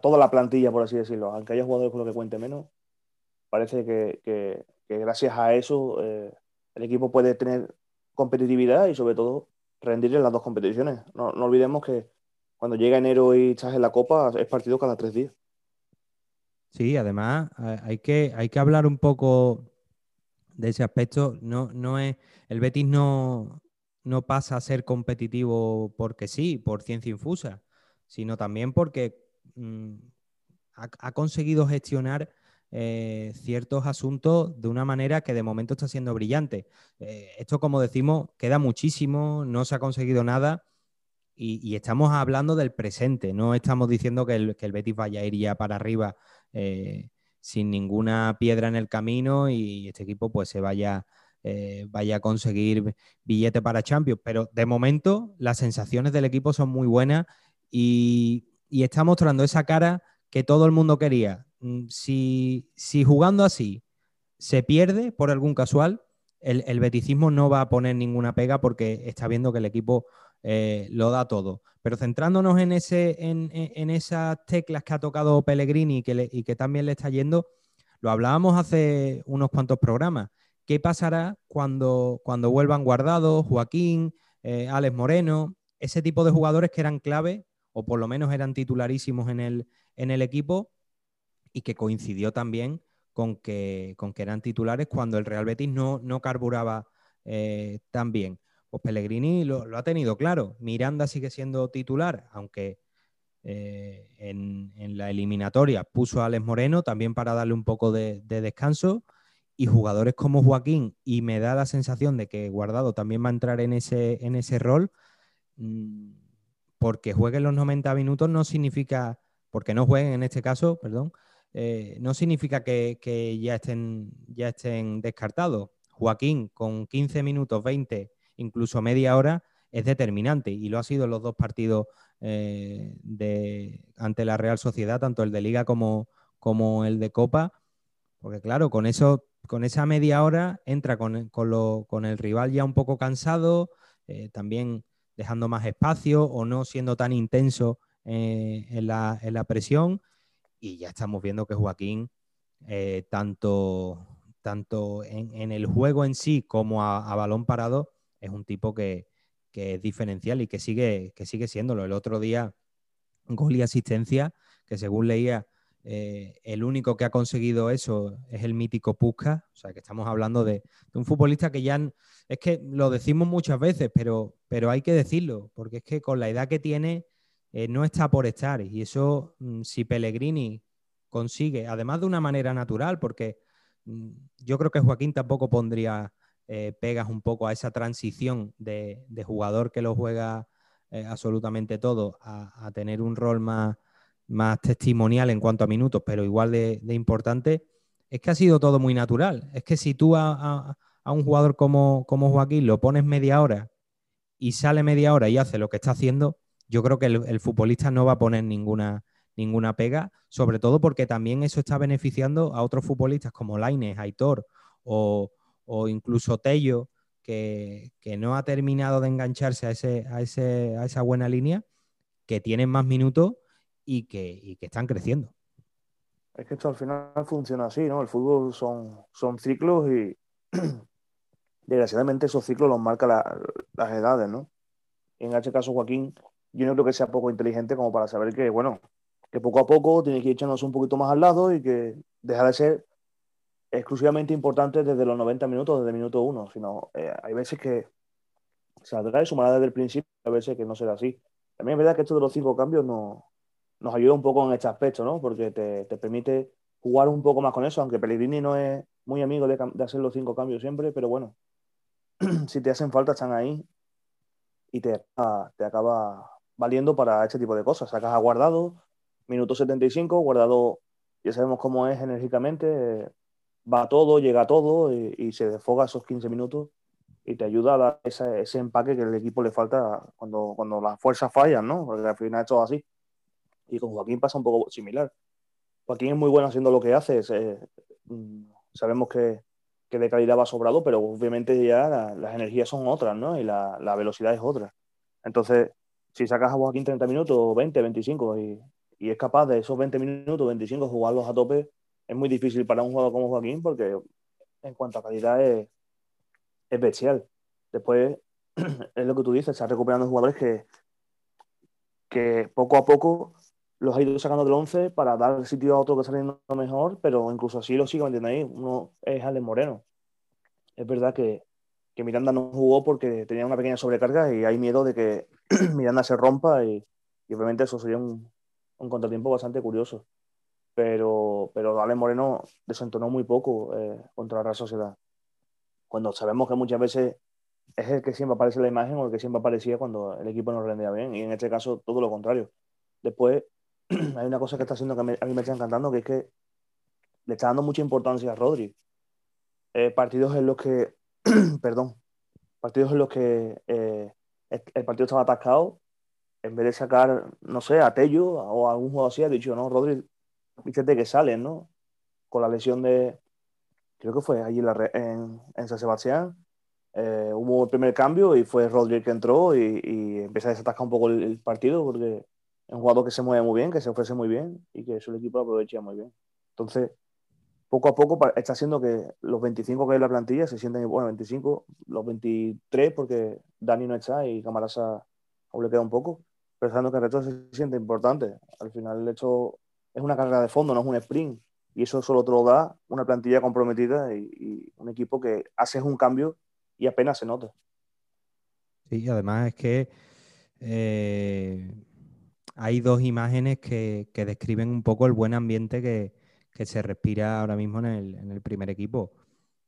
toda la plantilla, por así decirlo. Aunque haya jugadores con lo que cuente menos, parece que, que, gracias a eso eh, el equipo puede tener competitividad y sobre todo rendir en las dos competiciones. No, no olvidemos que cuando llega enero y estás en la Copa, es partido cada tres días. Sí, además hay que, hay que hablar un poco de ese aspecto. No, no es, el Betis no, no pasa a ser competitivo porque sí, por ciencia infusa, sino también porque mm, ha, conseguido gestionar eh, ciertos asuntos de una manera que de momento está siendo brillante. Eh, esto, como decimos, queda muchísimo, no se ha conseguido nada y, estamos hablando del presente, no estamos diciendo que el, que el, Betis vaya a ir ya para arriba eh, sin ninguna piedra en el camino y este equipo pues se vaya eh, vaya a conseguir billete para Champions. Pero de momento las sensaciones del equipo son muy buenas y, está mostrando esa cara que todo el mundo quería. Mm, si, jugando así se pierde por algún casual, el, el, beticismo no va a poner ninguna pega porque está viendo que el equipo eh, lo da todo. Pero centrándonos en, ese, en, esas teclas que ha tocado Pellegrini y que, y que también le está yendo, lo hablábamos hace unos cuantos programas. ¿Qué pasará cuando, vuelvan guardados Joaquín, eh, Alex Moreno, ese tipo de jugadores que eran clave o por lo menos eran titularísimos en el, en el equipo y que coincidió también con que, con que eran titulares cuando el Real Betis no, no carburaba eh, tan bien? Pues Pellegrini lo, ha tenido claro. Miranda sigue siendo titular, aunque eh, en, la eliminatoria puso a Alex Moreno también para darle un poco de descanso y jugadores como Joaquín, y me da la sensación de que Guardado también va a entrar en ese, rol, mm, porque jueguen los 90 minutos no significa, porque no jueguen en este caso, perdón, eh, no significa que, ya, estén, ya estén descartados. Joaquín con 15 minutos, 20, incluso media hora, es determinante y lo ha sido en los dos partidos eh, de, ante la Real Sociedad, tanto el de Liga como, como el de Copa, porque claro, con eso con esa media hora entra con, el rival ya un poco cansado, eh, también dejando más espacio o no siendo tan intenso eh, en, la, presión. Y ya estamos viendo que Joaquín, tanto, tanto en, el juego en sí como a, balón parado, es un tipo que, es diferencial y que sigue, que sigue siéndolo. El otro día, gol y asistencia, que según leía eh, el único que ha conseguido eso es el mítico Puskas, o sea que estamos hablando de, un futbolista que ya es que lo decimos muchas veces, pero, pero hay que decirlo, porque es que con la edad que tiene eh, no está por estar y eso mm, si Pellegrini consigue, además de una manera natural, porque mm, yo creo que Joaquín tampoco pondría eh, pegas un poco a esa transición de, jugador que lo juega absolutamente todo a tener un rol más más testimonial en cuanto a minutos, pero igual de, importante, es que ha sido todo muy natural. Es que si tú a, un jugador como, como, Joaquín lo pones media hora y sale media hora y hace lo que está haciendo, yo creo que el, futbolista no va a poner ninguna, ninguna pega, sobre todo porque también eso está beneficiando a otros futbolistas como Laines, Aitor o, incluso Tello, que, no ha terminado de engancharse a, ese, a, ese, a esa buena línea, que tienen más minutos y que, están creciendo. Es que esto al final funciona así, ¿no? El fútbol son, son ciclos y desgraciadamente esos ciclos los marca las edades, ¿no? En este caso, Joaquín, yo no creo que sea poco inteligente como para saber que, bueno, que poco a poco tiene que echarnos un poquito más al lado y que dejar de ser exclusivamente importante desde los 90 minutos, desde minuto uno, sino eh, hay veces que saldrá y sumará desde el principio, hay veces que no será así. También es verdad que esto de los cinco cambios no, nos ayuda un poco en este aspecto, ¿no? Porque te, te permite jugar un poco más con eso, aunque Pellegrini no es muy amigo de, hacer los cinco cambios siempre, pero bueno, si te hacen falta están ahí y te, te acaba valiendo para este tipo de cosas. Sacas a Guardado, minuto 75, Guardado ya sabemos cómo es enérgicamente, va todo, llega todo y, se desfoga esos 15 minutos y te ayuda a dar ese, empaque que el equipo le falta cuando, cuando las fuerzas fallan, ¿no? Porque al final es todo así. Y con Joaquín pasa un poco similar. Joaquín es muy bueno haciendo lo que hace. Mm, sabemos que, que, de calidad va sobrado, pero obviamente ya las energías son otras, ¿no? Y la, la, velocidad es otra. Entonces, si sacas a Joaquín 30 minutos, 20, 25 y, y es capaz de esos 20 minutos, 25 jugarlos a tope, es muy difícil para un jugador como Joaquín porque en cuanto a calidad es, es bestial. Después, es lo que tú dices, está recuperando jugadores que, que poco a poco los ha ido sacando del 11 para dar sitio a otro que está saliendo mejor, pero incluso así lo sigo ahí. Uno es Alex Moreno. Es verdad que, que, Miranda no jugó porque tenía una pequeña sobrecarga y hay miedo de que Miranda se rompa y, y obviamente eso sería un, un contratiempo bastante curioso pero, pero Ale Moreno desentonó muy poco eh, contra la Real Sociedad. Cuando sabemos que muchas veces es el que siempre aparece la imagen o el que siempre aparecía cuando el equipo no rendía bien, y en este caso todo lo contrario. Después, hay una cosa que está haciendo que a mí me está encantando, que es que le está dando mucha importancia a Rodri. Eh, partidos en los que, perdón, partidos en los que eh, el partido estaba atascado, en vez de sacar, no sé, a Tello o a algún jugador así, ha dicho, no, Rodri, fíjate que salen, ¿no? Con la lesión de, creo que fue allí en, en, San Sebastián, eh, hubo el primer cambio y fue Rodríguez que entró y, y empezó a desatascar un poco el, partido porque es un jugador que se mueve muy bien, que se ofrece muy bien y que su equipo lo aprovecha muy bien. Entonces, poco a poco está haciendo que los 25 que hay en la plantilla se sienten, bueno, 25, los 23 porque Dani no está y Camarasa aún le queda un poco, pensando que el resto se siente importante. Al final, el hecho es una carrera de fondo, no es un sprint. Y eso solo te lo da una plantilla comprometida y, un equipo que haces un cambio y apenas se nota. Sí, además es que eh, hay dos imágenes que, describen un poco el buen ambiente que, se respira ahora mismo en el, primer equipo.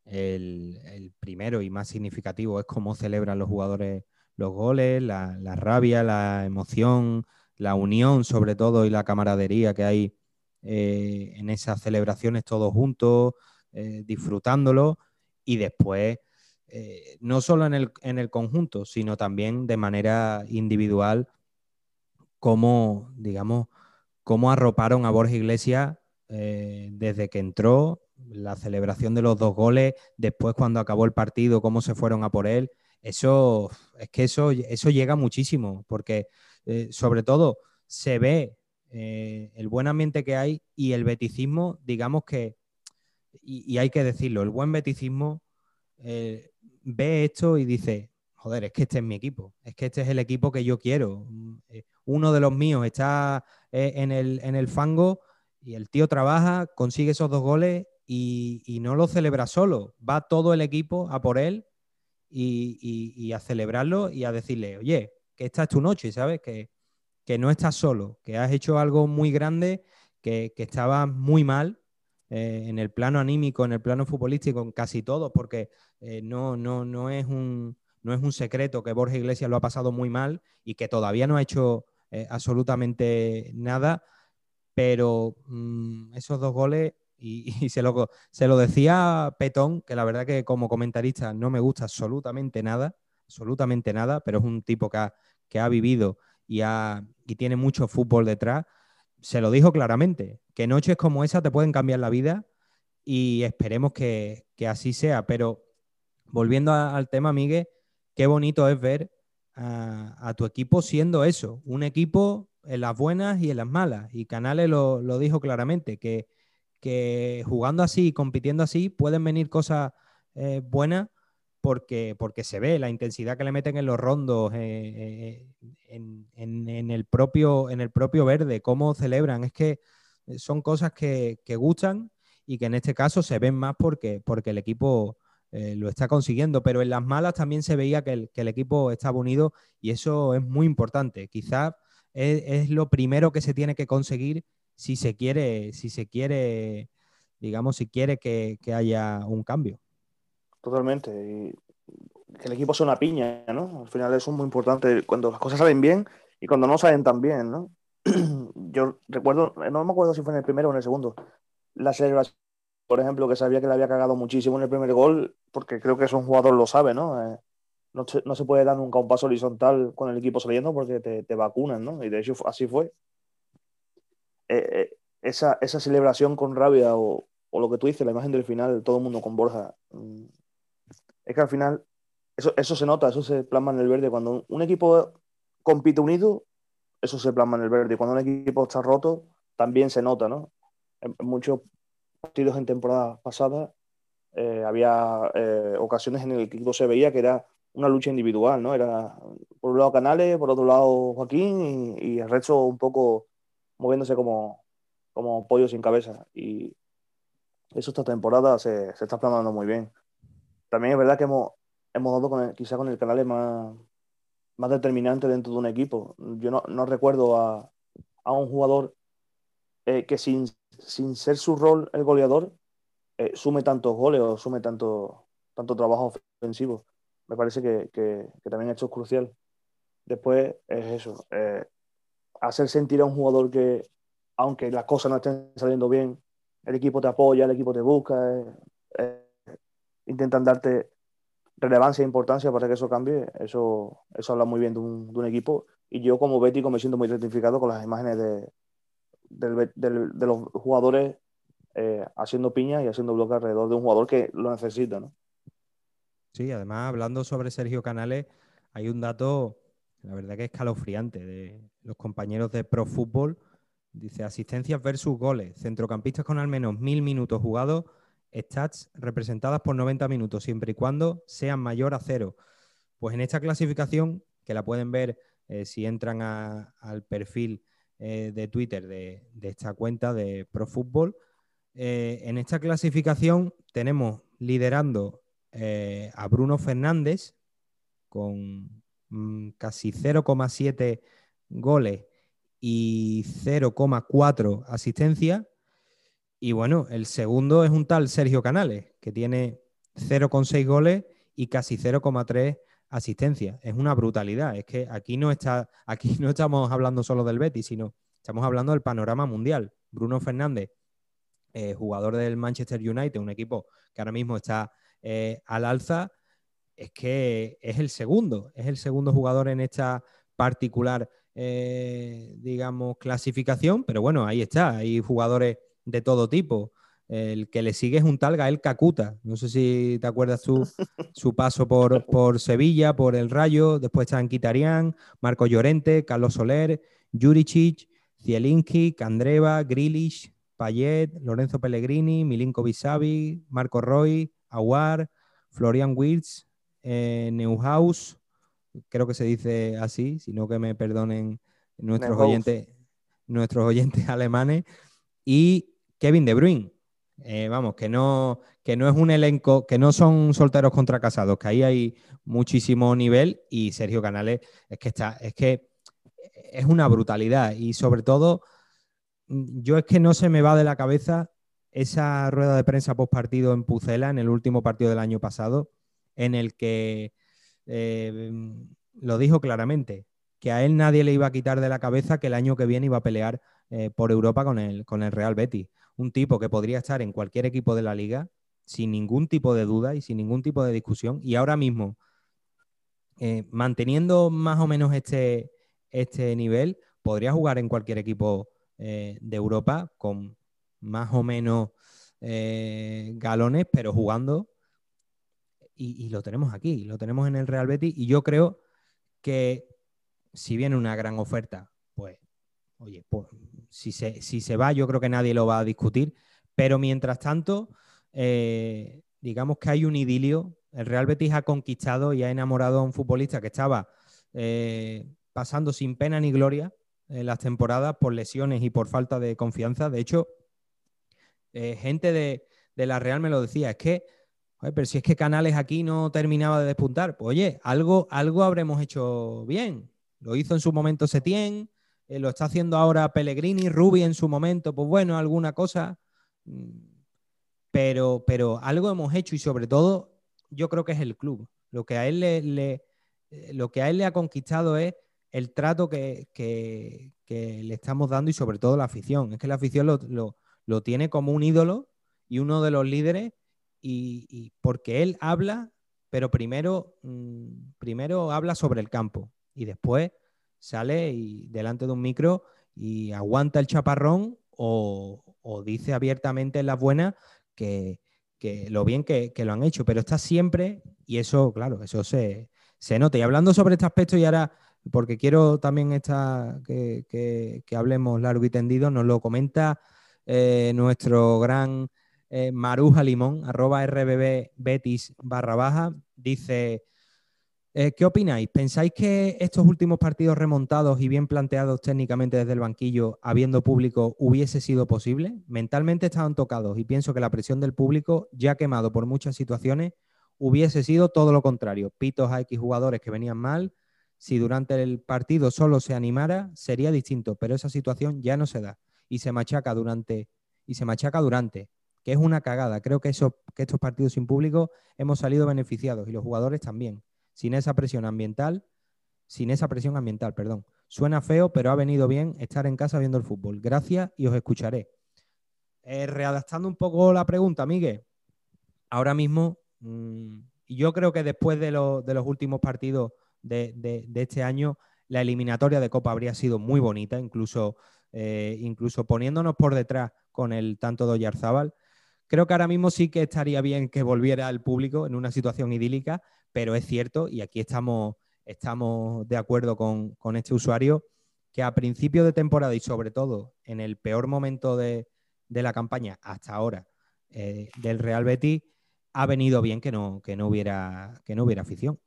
El, primero y más significativo es cómo celebran los jugadores los goles, la rabia, la emoción, la unión sobre todo y la camaradería que hay eh, en esas celebraciones todos juntos, eh, disfrutándolo y después eh, no solo en el, en el, conjunto, sino también de manera individual, cómo, digamos, cómo arroparon a Borja Iglesias desde que entró, la celebración de los dos goles, después cuando acabó el partido, cómo se fueron a por él. Eso, es que eso, eso llega muchísimo, porque eh, sobre todo se ve eh, el buen ambiente que hay y el beticismo, digamos que, y, hay que decirlo, el buen beticismo eh, ve esto y dice, joder, es que este es mi equipo, es que este es el equipo que yo quiero. Uno de los míos está en el, en, el, fango y el tío trabaja, consigue esos dos goles y, y, no lo celebra solo, va todo el equipo a por él y, y, a celebrarlo y a decirle, oye, que esta es tu noche, ¿sabes? Que, no estás solo, que has hecho algo muy grande, que, que estabas muy mal eh, en el plano anímico, en el plano futbolístico, en casi todo, porque eh, no, no, no, es un, no es un secreto que Borja Iglesias lo ha pasado muy mal y que todavía no ha hecho eh, absolutamente nada, pero mm, esos dos goles, y, y, se, lo, se lo decía Petón, que la verdad que como comentarista no me gusta absolutamente nada, absolutamente nada, pero es un tipo que ha, que ha vivido y, ha, y tiene mucho fútbol detrás, se lo dijo claramente, que noches como esa te pueden cambiar la vida y esperemos que, así sea. Pero volviendo al tema, Miguel, qué bonito es ver a, tu equipo siendo eso, un equipo en las buenas y en las malas. Y Canales lo, dijo claramente, que, que, jugando así, compitiendo así, pueden venir cosas eh, buenas porque, porque se ve la intensidad que le meten en los rondos, eh, eh, en, el propio, en el propio verde, cómo celebran. Es que son cosas que, gustan y que en este caso se ven más porque, porque el equipo eh, lo está consiguiendo, pero en las malas también se veía que el, equipo estaba unido y eso es muy importante. Quizás es, lo primero que se tiene que conseguir si se quiere, si se quiere, digamos, si quiere que, haya un cambio. Totalmente. Y que el equipo sea una piña, ¿no? Al final eso es muy importante cuando las cosas salen bien y cuando no salen tan bien, ¿no? Yo recuerdo, no me acuerdo si fue en el primero o en el segundo, la celebración, por ejemplo, que sabía que le había cagado muchísimo en el primer gol, porque creo que eso un jugador lo sabe, ¿no? Eh, no, no, se, puede dar nunca un paso horizontal con el equipo saliendo porque te, te vacunan, ¿no? Y de hecho así fue. Eh, eh, esa, esa, celebración con rabia o, o, lo que tú dices, la imagen del final, todo el mundo con Borja, mm, es que al final eso, se nota, eso se plasma en el verde. Cuando un equipo compite unido, eso se plasma en el verde. Cuando un equipo está roto, también se nota, ¿no? En, muchos partidos en temporadas pasadas eh, había eh, ocasiones en que el equipo se veía que era una lucha individual, ¿no? Era por un lado Canales, por otro lado Joaquín y, el resto un poco moviéndose como, como pollo sin cabeza. Y eso esta temporada se, se está plasmando muy bien. También es verdad que hemos, hemos dado con quizá con el canal más, más determinante dentro de un equipo. Yo no, no recuerdo a, a, un jugador eh, que sin, sin, ser su rol el goleador eh, sume tantos goles o sume tanto, tanto trabajo ofensivo. Me parece que, que, también esto es crucial. Después es eso, eh, hacer sentir a un jugador que, aunque las cosas no estén saliendo bien, el equipo te apoya, el equipo te busca, intentan darte relevancia e importancia para que eso cambie, eso, eso habla muy bien de un, de un equipo. Y yo como bético me siento muy identificado con las imágenes de, los jugadores eh, haciendo piña y haciendo bloque alrededor de un jugador que lo necesita. ¿no? Sí, además hablando sobre Sergio Canales, hay un dato, la verdad que es escalofriante, de los compañeros de Pro Fútbol. Dice asistencias versus goles. Centrocampistas con al menos mil minutos jugados stats representadas por 90 minutos, siempre y cuando sean mayor a cero. Pues en esta clasificación, que la pueden ver eh, si entran al perfil eh, de Twitter de, esta cuenta de Pro Football, eh, en esta clasificación tenemos liderando a Bruno Fernández con mm, casi 0,7 goles y 0,4 asistencias y bueno, el segundo es un tal Sergio Canales, que tiene 0,6 goles y casi 0,3 asistencias. Es una brutalidad. Es que aquí no, está, aquí no estamos hablando solo del Betis, sino estamos hablando del panorama mundial. Bruno Fernández, eh, jugador del Manchester United, un equipo que ahora mismo está eh, al alza, es que es el segundo, es el segundo jugador en esta particular, eh, digamos, clasificación, pero bueno, ahí está, hay jugadores de todo tipo. El que le sigue es un tal Gael Cacuta. No sé si te acuerdas tú su paso por, por Sevilla, por el Rayo. Después están Kitarian, Marco Llorente, Carlos Soler, Juricic, Zielinski, Candreva, Grilish, Payet, Lorenzo Pellegrini, Milinko Visavi, Marco Roy, Aguar, Florian Wirtz, eh, Neuhaus, creo que se dice así, sino que me perdonen nuestros oyentes, nuestros oyentes alemanes, y Kevin De Bruyne. Eh, vamos, que no, que no es un elenco, que no son solteros contra casados, que ahí hay muchísimo nivel y Sergio Canales es que está, es que es una brutalidad y sobre todo yo es que no se me va de la cabeza esa rueda de prensa post partido en Pucela en el último partido del año pasado en el que eh, lo dijo claramente que a él nadie le iba a quitar de la cabeza que el año que viene iba a pelear eh, por Europa con el, con el Real Betis un tipo que podría estar en cualquier equipo de la liga sin ningún tipo de duda y sin ningún tipo de discusión. Y ahora mismo, eh, manteniendo más o menos este, este nivel, podría jugar en cualquier equipo eh, de Europa con más o menos eh, galones, pero jugando. Y, lo tenemos aquí, lo tenemos en el Real Betis. Y yo creo que si viene una gran oferta, pues, oye, pues si se, va, yo creo que nadie lo va a discutir. Pero mientras tanto, eh, digamos que hay un idilio. El Real Betis ha conquistado y ha enamorado a un futbolista que estaba eh, pasando sin pena ni gloria en las temporadas por lesiones y por falta de confianza. De hecho, eh, gente de, la Real me lo decía, es que, pero si es que Canales aquí no terminaba de despuntar, pues oye, algo, algo habremos hecho bien. Lo hizo en su momento Setién, eh, lo está haciendo ahora Pellegrini, Rubi en su momento, pues bueno, alguna cosa. Mm, pero, pero algo hemos hecho y sobre todo yo creo que es el club. Lo que a él le, eh, lo que a él le ha conquistado es el trato que, le estamos dando y sobre todo la afición. Es que la afición lo, tiene como un ídolo y uno de los líderes y, porque él habla, pero primero, mm, primero habla sobre el campo y después sale y delante de un micro y aguanta el chaparrón o, dice abiertamente en las buenas que, lo bien que, lo han hecho, pero está siempre, y eso, claro, eso se, se nota. Y hablando sobre este aspecto, y ahora, porque quiero también esta, que, hablemos largo y tendido, nos lo comenta eh, nuestro gran eh, Maruja Limón, arroba RBB Betis barra baja, dice... Eh, ¿Qué opináis? ¿Pensáis que estos últimos partidos remontados y bien planteados técnicamente desde el banquillo, habiendo público, hubiese sido posible? Mentalmente estaban tocados y pienso que la presión del público, ya quemado por muchas situaciones, hubiese sido todo lo contrario. Pitos a X jugadores que venían mal. Si durante el partido solo se animara, sería distinto, pero esa situación ya no se da y se machaca durante y se machaca durante, que es una cagada. Creo que, eso, que estos partidos sin público hemos salido beneficiados y los jugadores también sin esa presión ambiental, sin esa presión ambiental, perdón. Suena feo, pero ha venido bien estar en casa viendo el fútbol. Gracias y os escucharé. Eh, readaptando un poco la pregunta, Miguel. Ahora mismo, mm, yo creo que después de, los últimos partidos de, este año, la eliminatoria de Copa habría sido muy bonita, incluso, eh, incluso poniéndonos por detrás con el tanto de Oyarzábal. Creo que ahora mismo sí que estaría bien que volviera el público en una situación idílica, pero es cierto, y aquí estamos, estamos de acuerdo con, este usuario, que a principio de temporada y sobre todo en el peor momento de, la campaña hasta ahora eh, del Real Betis, ha venido bien que no, que no, hubiera, que no hubiera afición.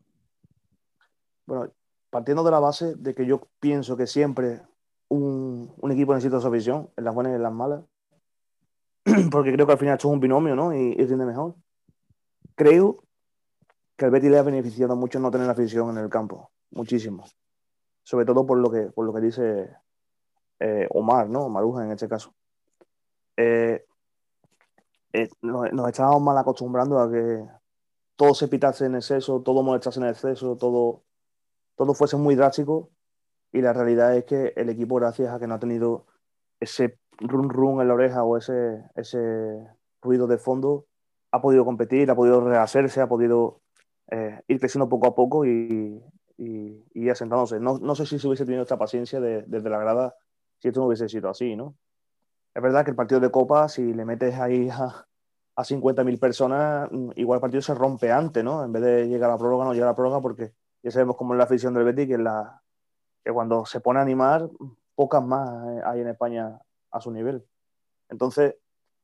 Bueno, partiendo de la base de que yo pienso que siempre un, equipo necesita su afición, en las buenas y en las malas, porque creo que al final esto es un binomio, ¿no? Y, y rinde mejor. Creo que al Betis le ha beneficiado mucho no tener afición en el campo, muchísimo. Sobre todo por lo que, por lo que dice eh, Omar, ¿no? Maruja en este caso. Eh, eh, nos, estábamos mal acostumbrando a que todo se pitase en exceso, todo molestase en exceso, todo, todo fuese muy drástico. Y la realidad es que el equipo, gracias a que no ha tenido ese run run en la oreja o ese, ese ruido de fondo, ha podido competir, ha podido rehacerse, ha podido eh, ir creciendo poco a poco y, y, asentándose. No, no, sé si se hubiese tenido esta paciencia desde la grada si esto no hubiese sido así, ¿no? Es verdad que el partido de Copa, si le metes ahí a, a 50.000 personas, mm, igual el partido se rompe antes, ¿no? En vez de llegar a la prórroga, no llega a la prórroga porque ya sabemos cómo es la afición del Betis, que, la, que cuando se pone a animar, pocas más eh, hay en España a su nivel. Entonces,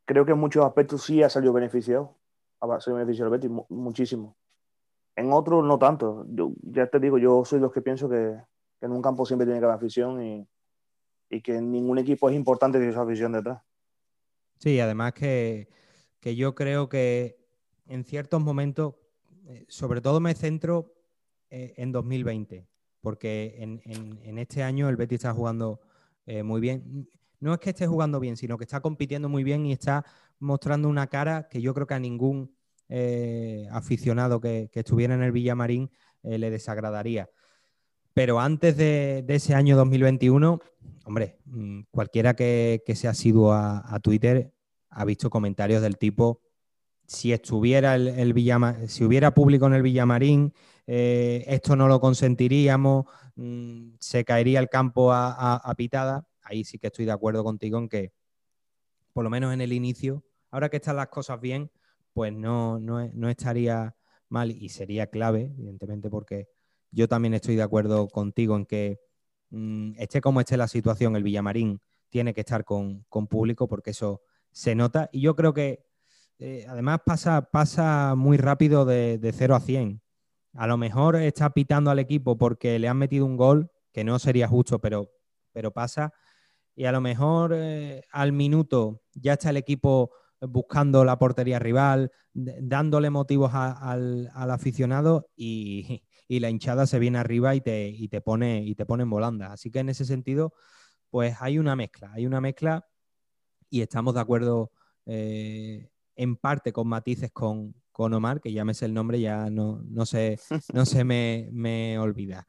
creo que en muchos aspectos sí ha salido beneficiado, ha salido beneficiado el Betis, muchísimo. En otros no tanto. Yo, ya te digo, yo soy los que pienso que, en un campo siempre tiene que haber afición y, que en ningún equipo es importante que esa afición detrás. Sí, además que, yo creo que en ciertos momentos, eh, sobre todo me centro eh, en 2020, porque en, este año el Betis está jugando eh, muy bien. No es que esté jugando bien, sino que está compitiendo muy bien y está mostrando una cara que yo creo que a ningún eh, aficionado que, estuviera en el Villamarín eh, le desagradaría. Pero antes de, ese año 2021, hombre, mm, cualquiera que, se ha sido a, Twitter ha visto comentarios del tipo, si estuviera el, si hubiera público en el Villamarín, eh, esto no lo consentiríamos, mm, se caería el campo a, a, pitada. Ahí sí que estoy de acuerdo contigo en que, por lo menos en el inicio, ahora que están las cosas bien, pues no, no, estaría mal y sería clave, evidentemente, porque yo también estoy de acuerdo contigo en que mm, esté como esté la situación, el Villamarín tiene que estar con, público porque eso se nota y yo creo que eh, además pasa, pasa muy rápido de, de 0 a 100. A lo mejor está pitando al equipo porque le han metido un gol, que no sería justo, pero, pero pasa. Y a lo mejor eh, al minuto ya está el equipo buscando la portería rival, dándole motivos al, aficionado y, la hinchada se viene arriba y te, y te, pone, y te pone en volanda. Así que en ese sentido, pues hay una mezcla, hay una mezcla y estamos de acuerdo eh, en parte con matices con, con, Omar, que llámese el nombre, ya no, no se, no se me, me olvida.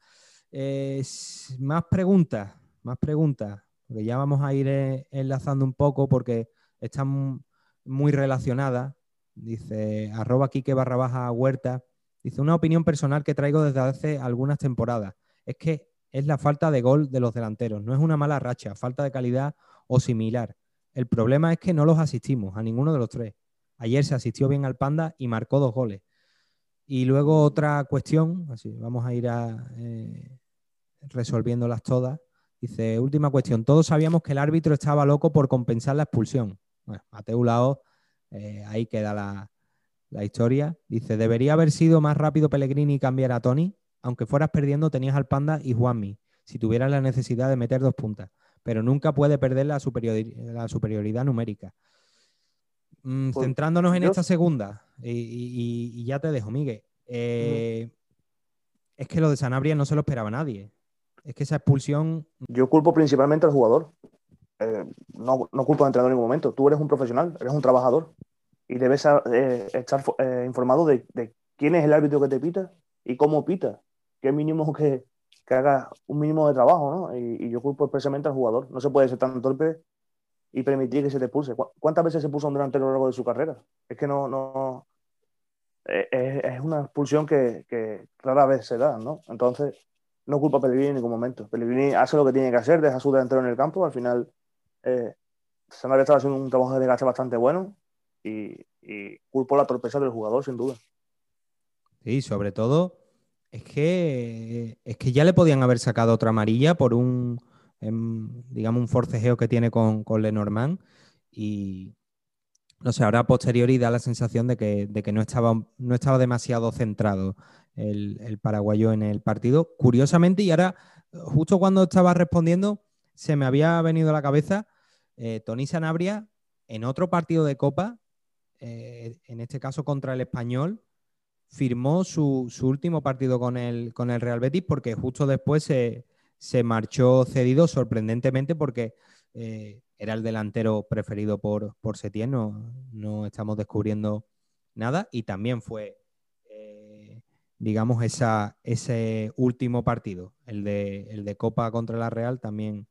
más preguntas, más preguntas, porque ya vamos a ir eh, enlazando un poco porque están muy relacionadas. Dice arroba Kike barra baja huerta. Dice una opinión personal que traigo desde hace algunas temporadas. Es que es la falta de gol de los delanteros. No es una mala racha, falta de calidad o similar. El problema es que no los asistimos a ninguno de los tres. Ayer se asistió bien al Panda y marcó dos goles. Y luego otra cuestión, así vamos a ir a, eh, resolviéndolas todas. Dice, última cuestión, todos sabíamos que el árbitro estaba loco por compensar la expulsión. Bueno, Mateo Lao, eh, ahí queda la, la, historia. Dice, debería haber sido más rápido Pellegrini y cambiar a Tony. Aunque fueras perdiendo, tenías al Panda y Juanmi, si tuvieras la necesidad de meter dos puntas. Pero nunca puede perder la, la superioridad numérica. Mm, pues, centrándonos en esta segunda, y, ya te dejo, Miguel. Eh, es que lo de Sanabria no se lo esperaba nadie. Es que esa expulsión. Yo culpo principalmente al jugador. Eh, no, no, culpo al entrenador en ningún momento. Tú eres un profesional, eres un trabajador y debes eh, estar informado de, quién es el árbitro que te pita y cómo pita. Que mínimo que, que haga un mínimo de trabajo, ¿no? Y, yo culpo expresamente al jugador. No se puede ser tan torpe y permitir que se te expulse. ¿Cuántas veces se puso un delantero a lo largo de su carrera? Es que no, no eh, es, una expulsión que, rara vez se da, ¿no? Entonces, no culpa a Pellegrini en ningún momento. Pellegrini hace lo que tiene que hacer, deja su delantero en el campo. Al final, eh, Sanabria estaba haciendo un trabajo de desgaste bastante bueno y, culpo la torpeza del jugador, sin duda. Sí, sobre todo es que, es que ya le podían haber sacado otra amarilla por un digamos, un forcejeo que tiene con, con Lenormand y no sé, ahora a posteriori da la sensación de que, de que no, estaba, no estaba demasiado centrado el, paraguayo en el partido. Curiosamente, y ahora, justo cuando estaba respondiendo, se me había venido a la cabeza eh, Tony Sanabria en otro partido de Copa, eh, en este caso contra el Español, firmó su, su, último partido con el, con el Real Betis porque justo después se, se marchó cedido sorprendentemente porque eh, era el delantero preferido por, por Setién, no, estamos descubriendo nada. Y también fue, digamos, esa, ese último partido, el de, el de Copa contra la Real, también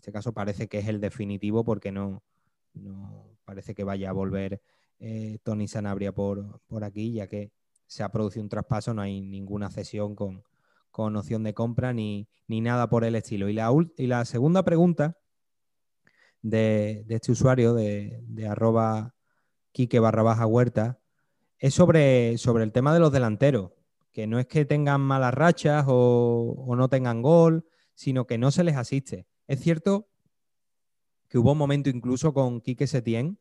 este caso parece que es el definitivo porque no, no parece que vaya a volver eh, Tony Sanabria por, por aquí, ya que se ha producido un traspaso, no hay ninguna cesión con, con opción de compra ni, nada por el estilo. Y la, y la segunda pregunta de, este usuario de, de arroba Quique barra baja huerta es sobre, sobre el tema de los delanteros, que no es que tengan malas rachas o, no tengan gol, sino que no se les asiste. Es cierto que hubo un momento incluso con Quique Setién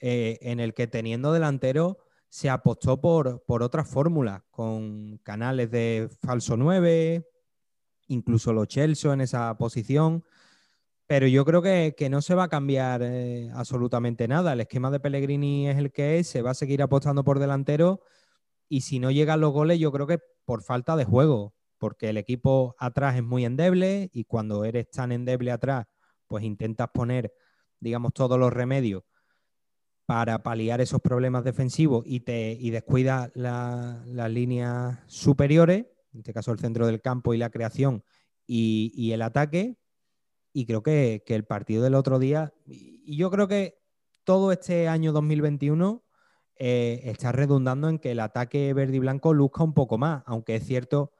eh, en el que teniendo delantero se apostó por, por otras fórmulas, con canales de falso 9, incluso los Chelsea en esa posición. Pero yo creo que, no se va a cambiar eh, absolutamente nada. El esquema de Pellegrini es el que es, se va a seguir apostando por delantero y si no llegan los goles, yo creo que por falta de juego, porque el equipo atrás es muy endeble y cuando eres tan endeble atrás, pues intentas poner, digamos, todos los remedios para paliar esos problemas defensivos y, y descuida las líneas superiores, en este caso el centro del campo y la creación y, el ataque. Y creo que, el partido del otro día, y yo creo que todo este año 2021 eh, está redundando en que el ataque verde y blanco luzca un poco más, aunque es cierto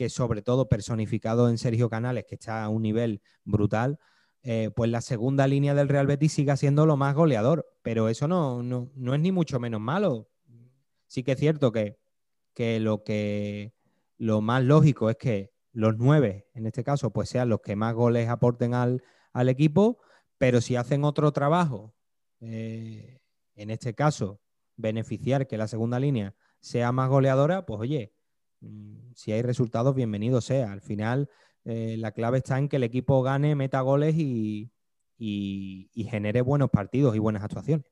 que sobre todo personificado en Sergio Canales, que está a un nivel brutal, eh, pues la segunda línea del Real Betis siga siendo lo más goleador, pero eso no, no, es ni mucho menos malo. Sí que es cierto que, lo que lo más lógico es que los nueve, en este caso, pues sean los que más goles aporten al, equipo, pero si hacen otro trabajo, eh, en este caso, beneficiar que la segunda línea sea más goleadora, pues oye, si hay resultados, bienvenido sea. Al final, eh, la clave está en que el equipo gane, meta goles y, genere buenos partidos y buenas actuaciones.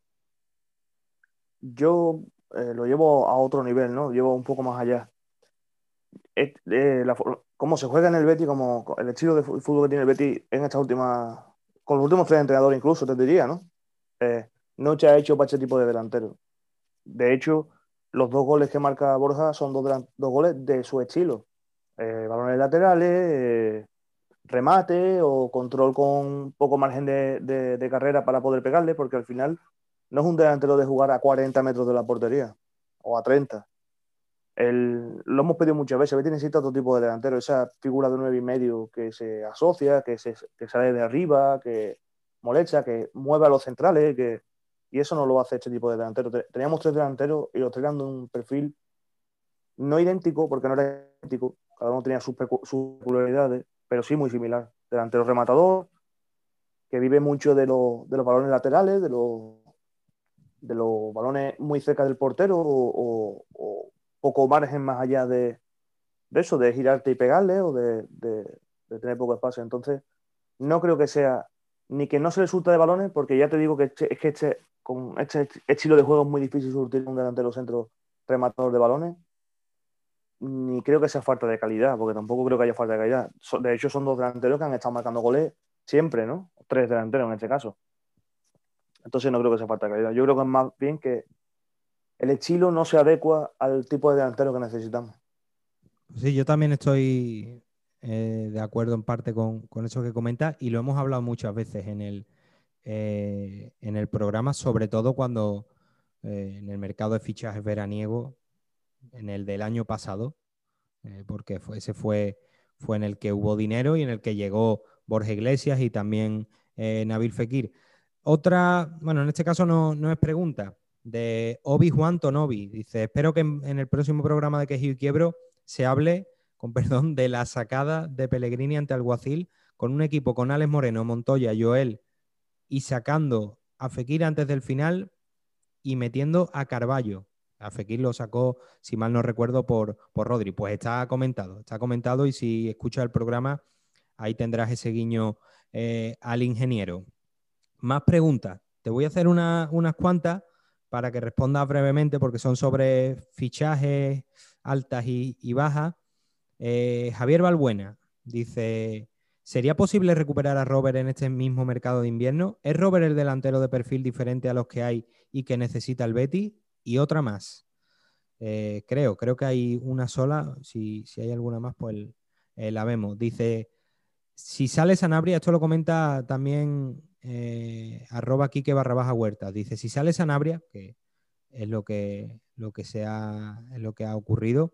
yo eh, lo llevo a otro nivel, ¿no? Llevo un poco más allá. Eh, cómo se juega en el Betty, como el estilo de fútbol que tiene el Betty en esta última, con los últimos tres entrenadores incluso, te diría, ¿no? Eh, no se ha hecho para este tipo de delantero. De hecho, los dos goles que marca Borja son dos, goles de su estilo. balones laterales, remate o control con poco margen de, carrera para poder pegarle, porque al final no es un delantero de jugar a 40 metros de la portería o a 30. lo hemos pedido muchas veces, Betis necesita otro tipo de delantero, esa figura de nueve y medio que se asocia, que, se, sale de arriba, que molesta, que mueve a los centrales, que, y eso no lo hace este tipo de delantero. Teníamos tres delanteros y los tres eran de un perfil no idéntico, porque no era idéntico, cada uno tenía sus, peculiaridades, pero sí muy similar. Delantero rematador, que vive mucho de, los balones laterales, de los, de los balones muy cerca del portero o, poco margen más allá de, eso, de girarte y pegarle o de, tener poco espacio. Entonces, no creo que sea ni que no se le surta de balones, porque ya te digo que este, es que este, con este estilo de juego es muy difícil surtir un delantero centro rematador de balones ni creo que sea falta de calidad, porque tampoco creo que haya falta de calidad. De hecho, son dos delanteros que han estado marcando goles siempre, ¿no? Tres delanteros en este caso. Entonces no creo que sea falta de calidad. Yo creo que es más bien que el estilo no se adecua al tipo de delantero que necesitamos. Sí, yo también estoy eh, de acuerdo en parte con, eso que comenta y lo hemos hablado muchas veces en el, eh, en el programa, sobre todo cuando eh, en el mercado de fichajes veraniego en el del año pasado, eh, porque ese fue, fue en el que hubo dinero y en el que llegó Borja Iglesias y también Nabil Fekir. Otra, bueno, en este caso no, es pregunta, de Obi Juan Tonovi. Dice, espero que en, el próximo programa de Quejío y Quiebro se hable, con perdón, de la sacada de Pellegrini ante Alguacil con un equipo con Alex Moreno, Montoya, Joel y sacando a Fekir antes del final y metiendo a Carballo. A Fekir lo sacó, si mal no recuerdo, por, por Rodri. Pues está comentado, está comentado y si escuchas el programa, ahí tendrás ese guiño eh, al ingeniero. Más preguntas. Te voy a hacer unas cuantas para que respondas brevemente porque son sobre fichajes altas y, bajas. Eh, Javier Balbuena dice, ¿sería posible recuperar a Robert en este mismo mercado de invierno? ¿Es Robert el delantero de perfil diferente a los que hay y que necesita el Betty? y otra más. Eh, creo, creo que hay una sola. Si, hay alguna más, pues eh, la vemos. Dice, si sale Sanabria, esto lo comenta también eh, arroba Kike barra baja huerta. Dice, si sale Sanabria, que es lo que, lo que, se ha, es lo que ha ocurrido,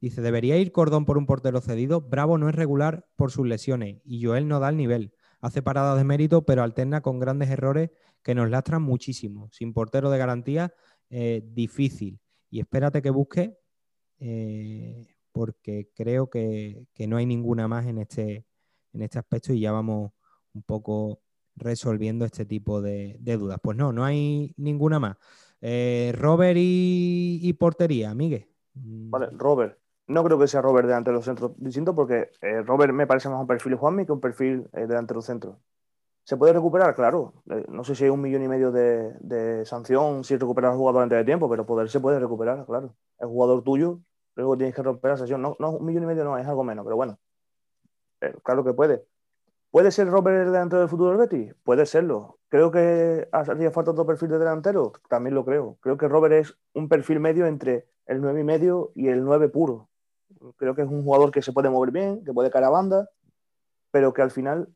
dice, debería ir Cordón por un portero cedido. Bravo no es regular por sus lesiones y Joel no da el nivel. Hace paradas de mérito, pero alterna con grandes errores que nos lastran muchísimo. Sin portero de garantía, eh, difícil. Y espérate que busque, eh, porque creo que, no hay ninguna más en este, en este aspecto y ya vamos un poco resolviendo este tipo de, dudas. Pues no, no hay ninguna más. Eh, Robert y, portería, Miguel. Vale, Robert. No creo que sea Robert delante de los centros distintos porque Robert me parece más un perfil Juanmi que un perfil delante de los centros. ¿Se puede recuperar? Claro. Eh, no sé si hay un millón y medio de, sanción si recuperas al jugador antes de tiempo, pero poder se puede recuperar, claro. El jugador tuyo, luego tienes que romper la sesión. No, no, un millón y medio no, es algo menos, pero bueno. Eh, claro que puede. ¿Puede ser Robert el delantero del futuro del Betis? Puede serlo. Creo que haría falta otro perfil de delantero. También lo creo. Creo que Robert es un perfil medio entre el 9 y medio y el 9 puro. Creo que es un jugador que se puede mover bien, que puede cara a banda, pero que al final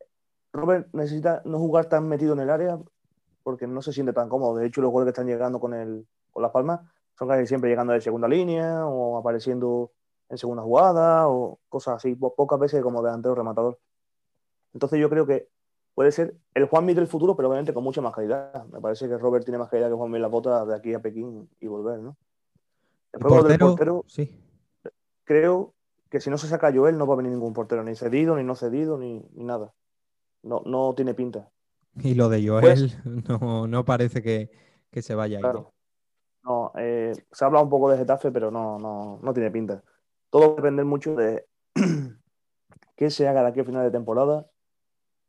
Robert necesita no jugar tan metido en el área porque no se siente tan cómodo. De hecho, los goles que están llegando con, el, con Las Palmas son casi siempre llegando de segunda línea o apareciendo en segunda jugada o cosas así, pocas veces como delantero rematador. Entonces yo creo que puede ser el Juanmi del futuro, pero obviamente con mucha más calidad. Me parece que Robert tiene más calidad que Juanmi en la bota de aquí a Pekín y volver, ¿no? El juego del portero, sí. Creo que si no se saca Joel no va a venir ningún portero, ni cedido, ni no cedido, ni nada no, no tiene pinta. Y lo de Joel pues no, parece que, se vaya a ir. No, eh, se ha hablado un poco de Getafe, pero no, no, no tiene pinta. Todo va a depender mucho de qué se haga de aquí a final de temporada,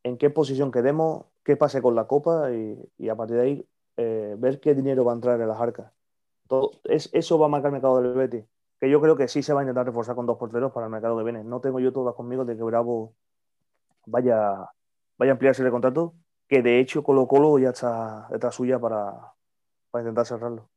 en qué posición quedemos, qué pase con la Copa y, a partir de ahí eh, ver qué dinero va a entrar en las arcas. Todo, es, eso va a marcar el mercado del Betis. Que yo creo que sí se va a intentar reforzar con dos porteros para el mercado que viene. No tengo yo todas conmigo de que Bravo vaya, vaya a ampliarse el contrato, que de hecho Colo Colo ya está detrás suya para, para intentar cerrarlo.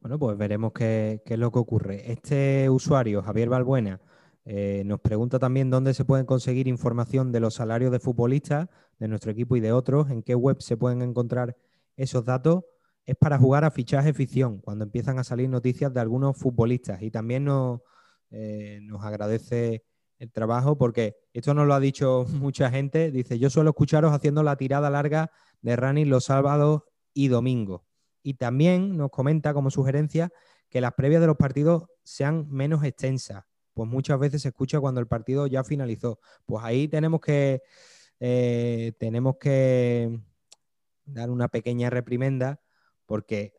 Bueno, pues veremos qué, qué, es lo que ocurre. Este usuario, Javier Balbuena, eh, nos pregunta también dónde se pueden conseguir información de los salarios de futbolistas de nuestro equipo y de otros, en qué web se pueden encontrar esos datos. Es para jugar a fichaje ficción, cuando empiezan a salir noticias de algunos futbolistas. Y también nos, eh, nos agradece el trabajo porque esto nos lo ha dicho mucha gente. Dice, yo suelo escucharos haciendo la tirada larga de running los sábados y domingos. Y también nos comenta como sugerencia que las previas de los partidos sean menos extensas, pues muchas veces se escucha cuando el partido ya finalizó. Pues ahí tenemos que, eh, tenemos que dar una pequeña reprimenda porque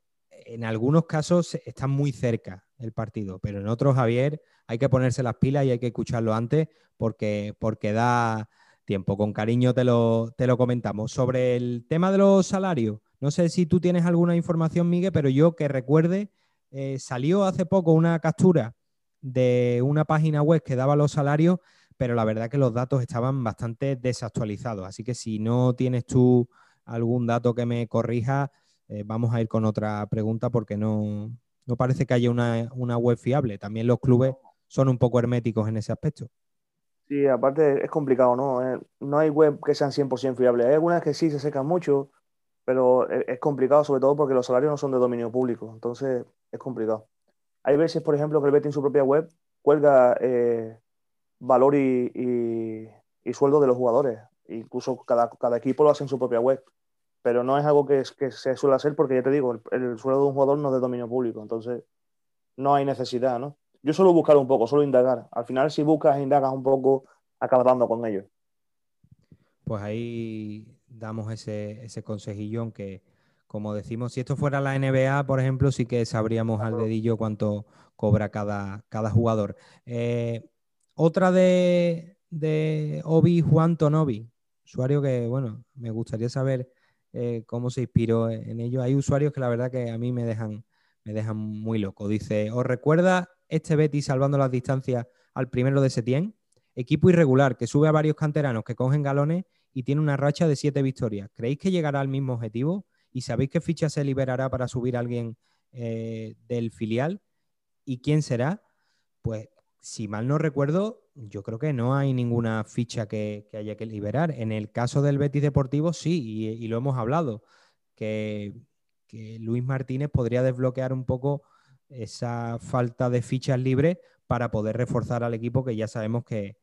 en algunos casos está muy cerca el partido, pero en otros, Javier, hay que ponerse las pilas y hay que escucharlo antes porque, porque da tiempo. Con cariño te lo, te lo comentamos. Sobre el tema de los salarios, no sé si tú tienes alguna información, Miguel, pero yo que recuerde, eh, salió hace poco una captura de una página web que daba los salarios, pero la verdad que los datos estaban bastante desactualizados. Así que si no tienes tú algún dato que me corrija, eh, vamos a ir con otra pregunta porque no, no parece que haya una, web fiable. También los clubes son un poco herméticos en ese aspecto. Sí, aparte es complicado, ¿no? Eh, no hay web que sean 100% fiables. Hay algunas que sí se secan mucho, pero es complicado sobre todo porque los salarios no son de dominio público. Entonces es complicado. Hay veces, por ejemplo, que el Betis en su propia web cuelga eh, valor y, sueldo de los jugadores. Incluso cada, equipo lo hace en su propia web. Pero no es algo que, se suele hacer porque, ya te digo, el, sueldo de un jugador no es de dominio público. Entonces, no hay necesidad, ¿no? Yo suelo buscar un poco, suelo indagar. Al final, si buscas e indagas un poco, acabas dando con ellos. Pues ahí damos ese, ese consejillo, que como decimos, si esto fuera la NBA, por ejemplo, sí que sabríamos al dedillo cuánto cobra cada, cada jugador. Eh, otra de, de Obi Juan Tonobi, usuario que, bueno, me gustaría saber eh, cómo se inspiró en ello. Hay usuarios que la verdad que a mí me dejan, me dejan muy loco. Dice, ¿os recuerda este Betty salvando las distancias al primero de Setién? Equipo irregular que sube a varios canteranos que cogen galones y tiene una racha de siete victorias. ¿Creéis que llegará al mismo objetivo? ¿Y sabéis qué ficha se liberará para subir a alguien eh, del filial? ¿Y quién será? Pues si mal no recuerdo, yo creo que no hay ninguna ficha que, haya que liberar. En el caso del Betis Deportivo, sí, y, lo hemos hablado, que, Luis Martínez podría desbloquear un poco esa falta de fichas libres para poder reforzar al equipo que ya sabemos que,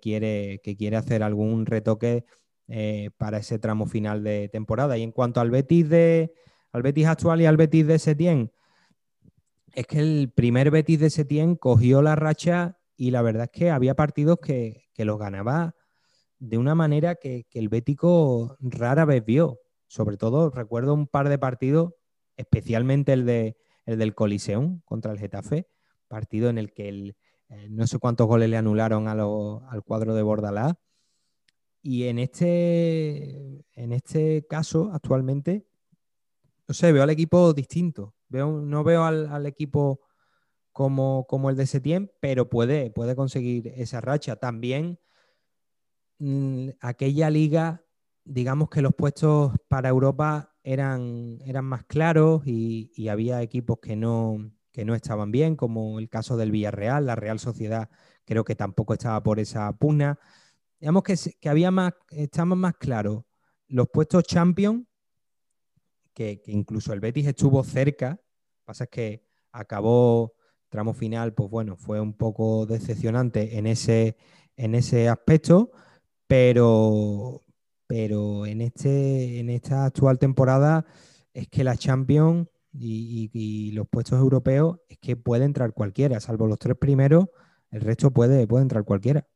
quiere, que quiere hacer algún retoque eh, para ese tramo final de temporada. Y en cuanto al Betis, de, al Betis actual y al Betis de Setién, es que el primer Betis de Setién cogió la racha y la verdad es que había partidos que, los ganaba de una manera que, el Bético rara vez vio. Sobre todo recuerdo un par de partidos, especialmente el, de, el del Coliseum contra el Getafe, partido en el que el, eh, no sé cuántos goles le anularon al cuadro de Bordalás y en este, en este caso, actualmente, no sé, veo al equipo distinto. Veo, no veo al, equipo como, como, el de Setién, pero puede, puede conseguir esa racha. También mm, aquella liga, digamos que los puestos para Europa eran, eran más claros y, y, había equipos que no, que no estaban bien, como el caso del Villarreal, la Real Sociedad creo que tampoco estaba por esa pugna. Digamos que, que había más, estamos más claros los puestos champion, que, incluso el Betis estuvo cerca, pasa es que acabó tramo final, pues bueno, fue un poco decepcionante en ese, en ese aspecto, pero, pero en, este, en esta actual temporada es que la Champions y, los puestos europeos es que puede entrar cualquiera, salvo los tres primeros, el resto puede, puede entrar cualquiera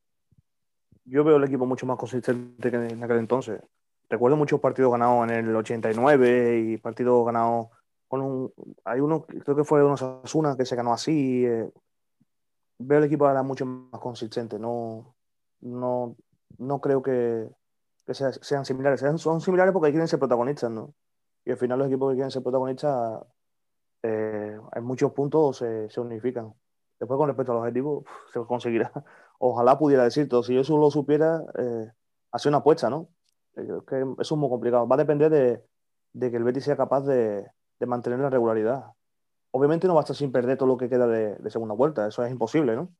yo veo el equipo mucho más consistente que en aquel entonces. Recuerdo muchos partidos ganados en el 89 y partidos ganados con un. Hay uno, creo que fue unos Asuna que se ganó así. Eh. veo el equipo ahora mucho más consistente. No, no, no creo que, sean similares. Son similares porque quieren ser protagonistas, ¿no? Y al final los equipos que quieren ser protagonistas eh, en muchos puntos se, se unifican. Después, con respecto al objetivo, se conseguirá. Ojalá pudiera decirlo. Si yo eso lo supiera, eh, hacer una apuesta, ¿no? Eh, es que eso es muy complicado. Va a depender de, de que el Betis sea capaz de, de, mantener la regularidad. Obviamente no va a estar sin perder todo lo que queda de, segunda vuelta, eso es imposible, ¿no?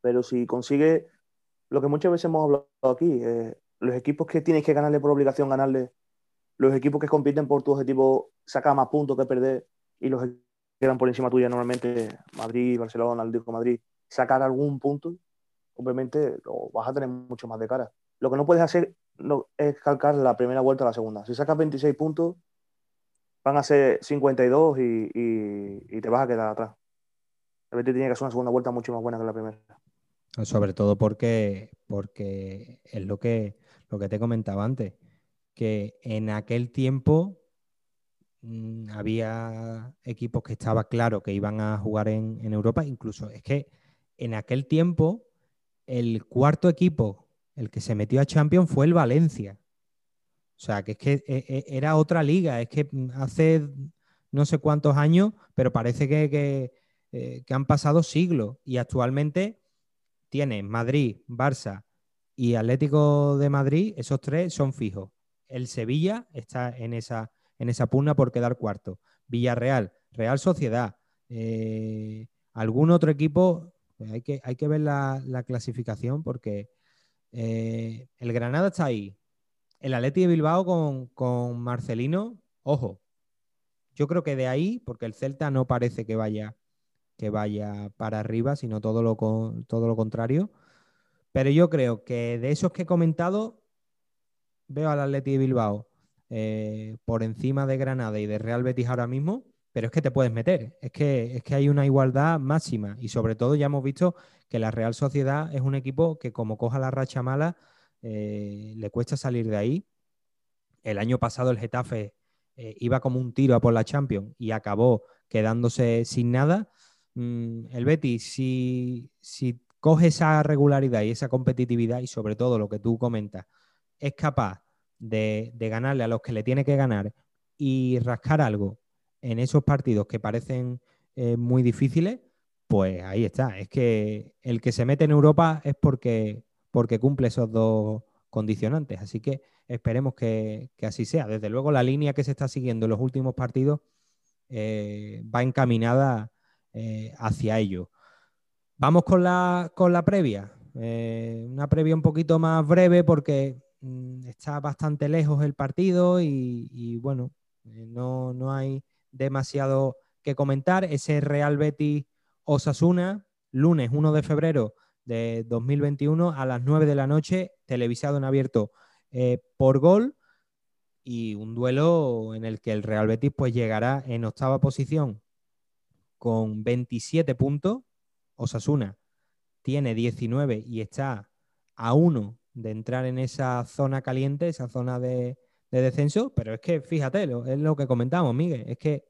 Pero si consigue lo que muchas veces hemos hablado aquí, eh, los equipos que tienes que ganarle por obligación, ganarle, los equipos que compiten por tu objetivo sacan más puntos que perder y los que quedan por encima tuya, normalmente Madrid, Barcelona, Atlético Madrid, sacar algún punto, obviamente lo vas a tener mucho más de cara. Lo que no puedes hacer es calcar la primera vuelta a la segunda. Si sacas 26 puntos, van a ser 52 y, y, y te vas a quedar atrás. El Betis tiene que hacer una segunda vuelta mucho más buena que la primera. Sobre todo porque, porque es lo que, lo que te comentaba antes, que en aquel tiempo mmm, había equipos que estaba claro que iban a jugar en, en Europa, incluso es que en aquel tiempo el cuarto equipo, el que se metió a Champions, fue el Valencia. O sea, que es que e, era otra liga, es que hace no sé cuántos años, pero parece que, que, eh, han pasado siglos y actualmente tiene Madrid, Barça y Atlético de Madrid, esos tres son fijos. El Sevilla está en esa, en esa pugna por quedar cuarto. Villarreal, Real Sociedad, eh, algún otro equipo pues hay que, hay que ver la, la clasificación porque eh, el Granada está ahí. El Atleti de Bilbao con, Marcelino, ojo. Yo creo que de ahí, porque el Celta no parece que vaya, que vaya para arriba, sino todo lo, todo lo contrario. Pero yo creo que de esos que he comentado, veo al Atleti de Bilbao eh, por encima de Granada y de Real Betis ahora mismo pero es que te puedes meter, es que, es que hay una igualdad máxima y sobre todo ya hemos visto que la Real Sociedad es un equipo que como coja la racha mala eh, le cuesta salir de ahí. El año pasado el Getafe eh, iba como un tiro a por la Champions y acabó quedándose sin nada. Mm, el Betis, si, si coge esa regularidad y esa competitividad y sobre todo lo que tú comentas, es capaz de, de ganarle a los que le tiene que ganar y rascar algo en esos partidos que parecen eh, muy difíciles, pues ahí está. Es que el que se mete en Europa es porque, porque cumple esos dos condicionantes. Así que esperemos que, que, así sea. Desde luego, la línea que se está siguiendo en los últimos partidos eh, va encaminada eh, hacia ello. Vamos con la, con la previa. Eh, una previa un poquito más breve porque mmm, está bastante lejos el partido y, y bueno, no, no hay demasiado que comentar. Ese Real Betis Osasuna, lunes 1 de febrero de 2021 a las 9 de la noche, televisado en abierto eh, por gol y un duelo en el que el Real Betis pues llegará en octava posición con 27 puntos. Osasuna tiene 19 y está a uno de entrar en esa zona caliente, esa zona de, de descenso, pero es que fíjate, lo, es lo que comentamos, Miguel, es que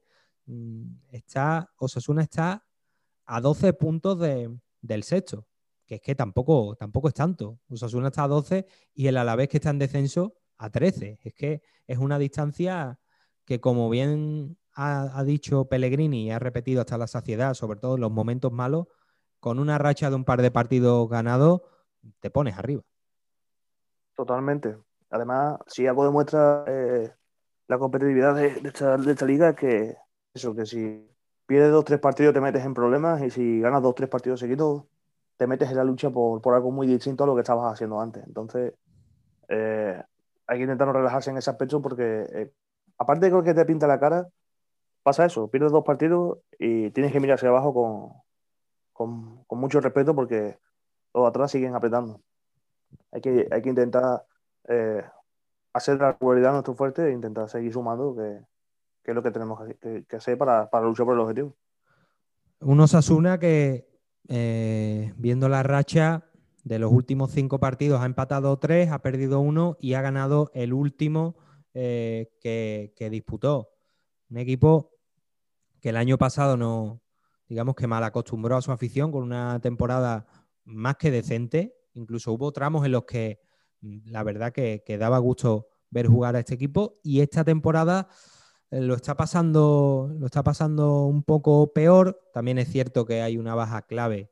mmm, está, Osasuna está a 12 puntos de, del sexto, que es que tampoco, tampoco es tanto. Osasuna está a 12 y el Alavés que está en descenso a 13. Es que es una distancia que, como bien ha, dicho Pellegrini y ha repetido hasta la saciedad, sobre todo en los momentos malos, con una racha de un par de partidos ganados, te pones arriba. Totalmente. Además, si algo demuestra eh, la competitividad de, esta, de, esta, liga, que eso, que si pierdes dos tres partidos te metes en problemas y si ganas dos tres partidos seguidos te metes en la lucha por, por algo muy distinto a lo que estabas haciendo antes. Entonces, eh, hay que intentar no relajarse en ese aspecto porque, eh, aparte de que te pinta la cara, pasa eso, pierdes dos partidos y tienes que mirar hacia abajo con, con, mucho respeto porque los atrás siguen apretando. Hay que, hay que intentar eh, hacer la regularidad nuestro fuerte e intentar seguir sumando, que, que es lo que tenemos que, que hacer para, para, luchar por el objetivo. Un Osasuna que, eh, viendo la racha de los últimos cinco partidos, ha empatado tres, ha perdido uno y ha ganado el último eh, que, disputó. Un equipo que el año pasado no, digamos que mal acostumbró a su afición con una temporada más que decente. Incluso hubo tramos en los que la verdad que, que, daba gusto ver jugar a este equipo y esta temporada lo está pasando, lo está pasando un poco peor. También es cierto que hay una baja clave,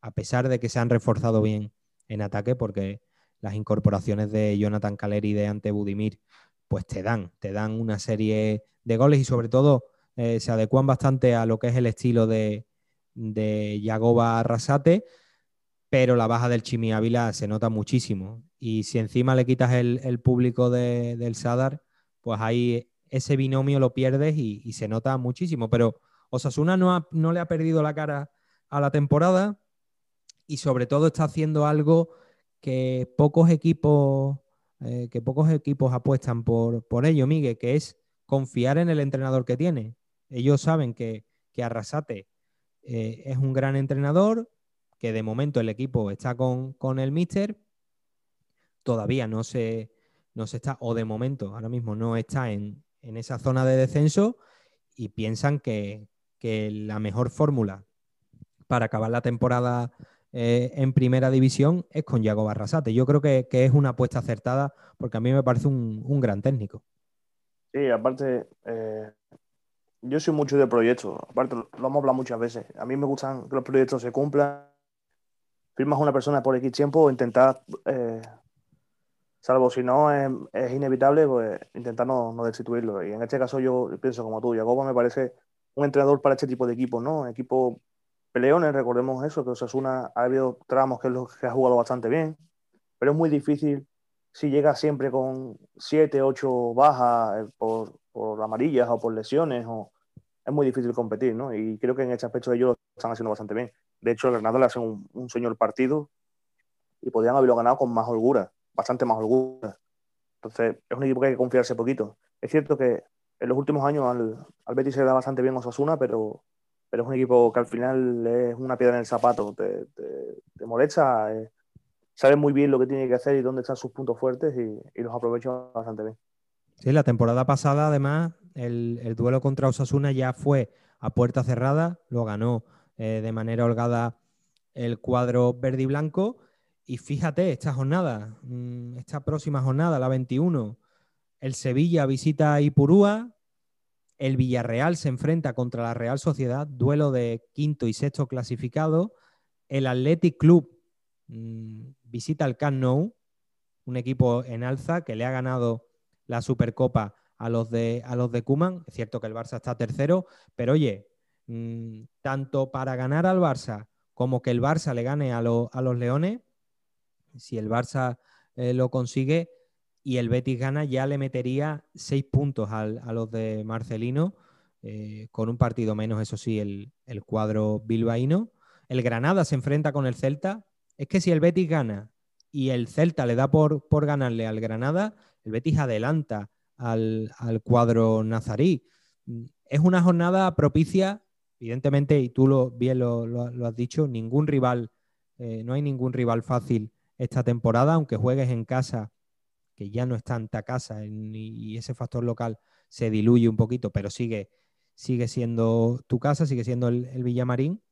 a pesar de que se han reforzado bien en ataque, porque las incorporaciones de Jonathan Caleri y de Ante Budimir, pues te dan, te dan una serie de goles y sobre todo eh, se adecuan bastante a lo que es el estilo de, de Yagoba Arrasate, pero la baja del Chimi Ávila se nota muchísimo. Y si encima le quitas el, público del Sadar, pues ahí ese binomio lo pierdes y, se nota muchísimo. Pero Osasuna no, no le ha perdido la cara a la temporada y sobre todo está haciendo algo que pocos equipos, eh, que pocos equipos apuestan por, por ello, Miguel, que es confiar en el entrenador que tiene. Ellos saben que, que Arrasate eh, es un gran entrenador, que de momento el equipo está con, el míster, todavía no se, no se está, o de momento ahora mismo no está en, esa zona de descenso y piensan que, la mejor fórmula para acabar la temporada eh, en primera división es con Yago Barrasate. Yo creo que, es una apuesta acertada porque a mí me parece un, gran técnico. Sí, aparte, eh, yo soy mucho de proyectos, aparte lo hemos hablado muchas veces. A mí me gustan que los proyectos se cumplan. Firmas a una persona por X tiempo, intentar, eh, salvo si no es, inevitable, pues intentar no, destituirlo. Y en este caso yo pienso como tú, Jacobo me parece un entrenador para este tipo de equipos, ¿no? Equipo peleones, recordemos eso, que Osasuna ha habido tramos que, lo, que ha jugado bastante bien, pero es muy difícil si llega siempre con 7, 8 bajas eh, por, por amarillas o por lesiones o es muy difícil competir, ¿no? Y creo que en este aspecto ellos lo están haciendo bastante bien. De hecho, el Granada le hace un, un señor partido y podrían haberlo ganado con más holgura, bastante más holgura. Entonces, es un equipo que hay que confiarse poquito. Es cierto que en los últimos años al, al Betis se le da bastante bien Osasuna, pero, pero es un equipo que al final es una piedra en el zapato, te, te, molesta, eh, sabe muy bien lo que tiene que hacer y dónde están sus puntos fuertes y, y los aprovecha bastante bien. Sí, la temporada pasada, además, el, duelo contra Osasuna ya fue a puerta cerrada, lo ganó eh, de manera holgada el cuadro verde y blanco. Y fíjate, esta jornada, mm, esta próxima jornada, la 21, el Sevilla visita a Ipurúa, el Villarreal se enfrenta contra la Real Sociedad, duelo de quinto y sexto clasificado. El Athletic Club mm, visita al Camp Nou, un equipo en alza que le ha ganado la Supercopa a los de, a los de. Es cierto que el Barça está tercero, pero oye, mm, tanto para ganar al Barça como que el Barça le gane a, a los Leones, si el Barça eh, lo consigue y el Betis gana, ya le metería seis puntos a los de Marcelino, eh, con un partido menos, eso sí, el, cuadro bilbaíno. El Granada se enfrenta con el Celta. Es que si el Betis gana y el Celta le da por, por ganarle al Granada, el Betis adelanta al, cuadro nazarí. Es una jornada propicia, evidentemente, y tú lo, bien lo, has dicho, ningún rival, eh, no hay ningún rival fácil esta temporada, aunque juegues en casa, que ya no es tanta casa y ese factor local se diluye un poquito, pero sigue, sigue siendo tu casa, sigue siendo el, Villamarín.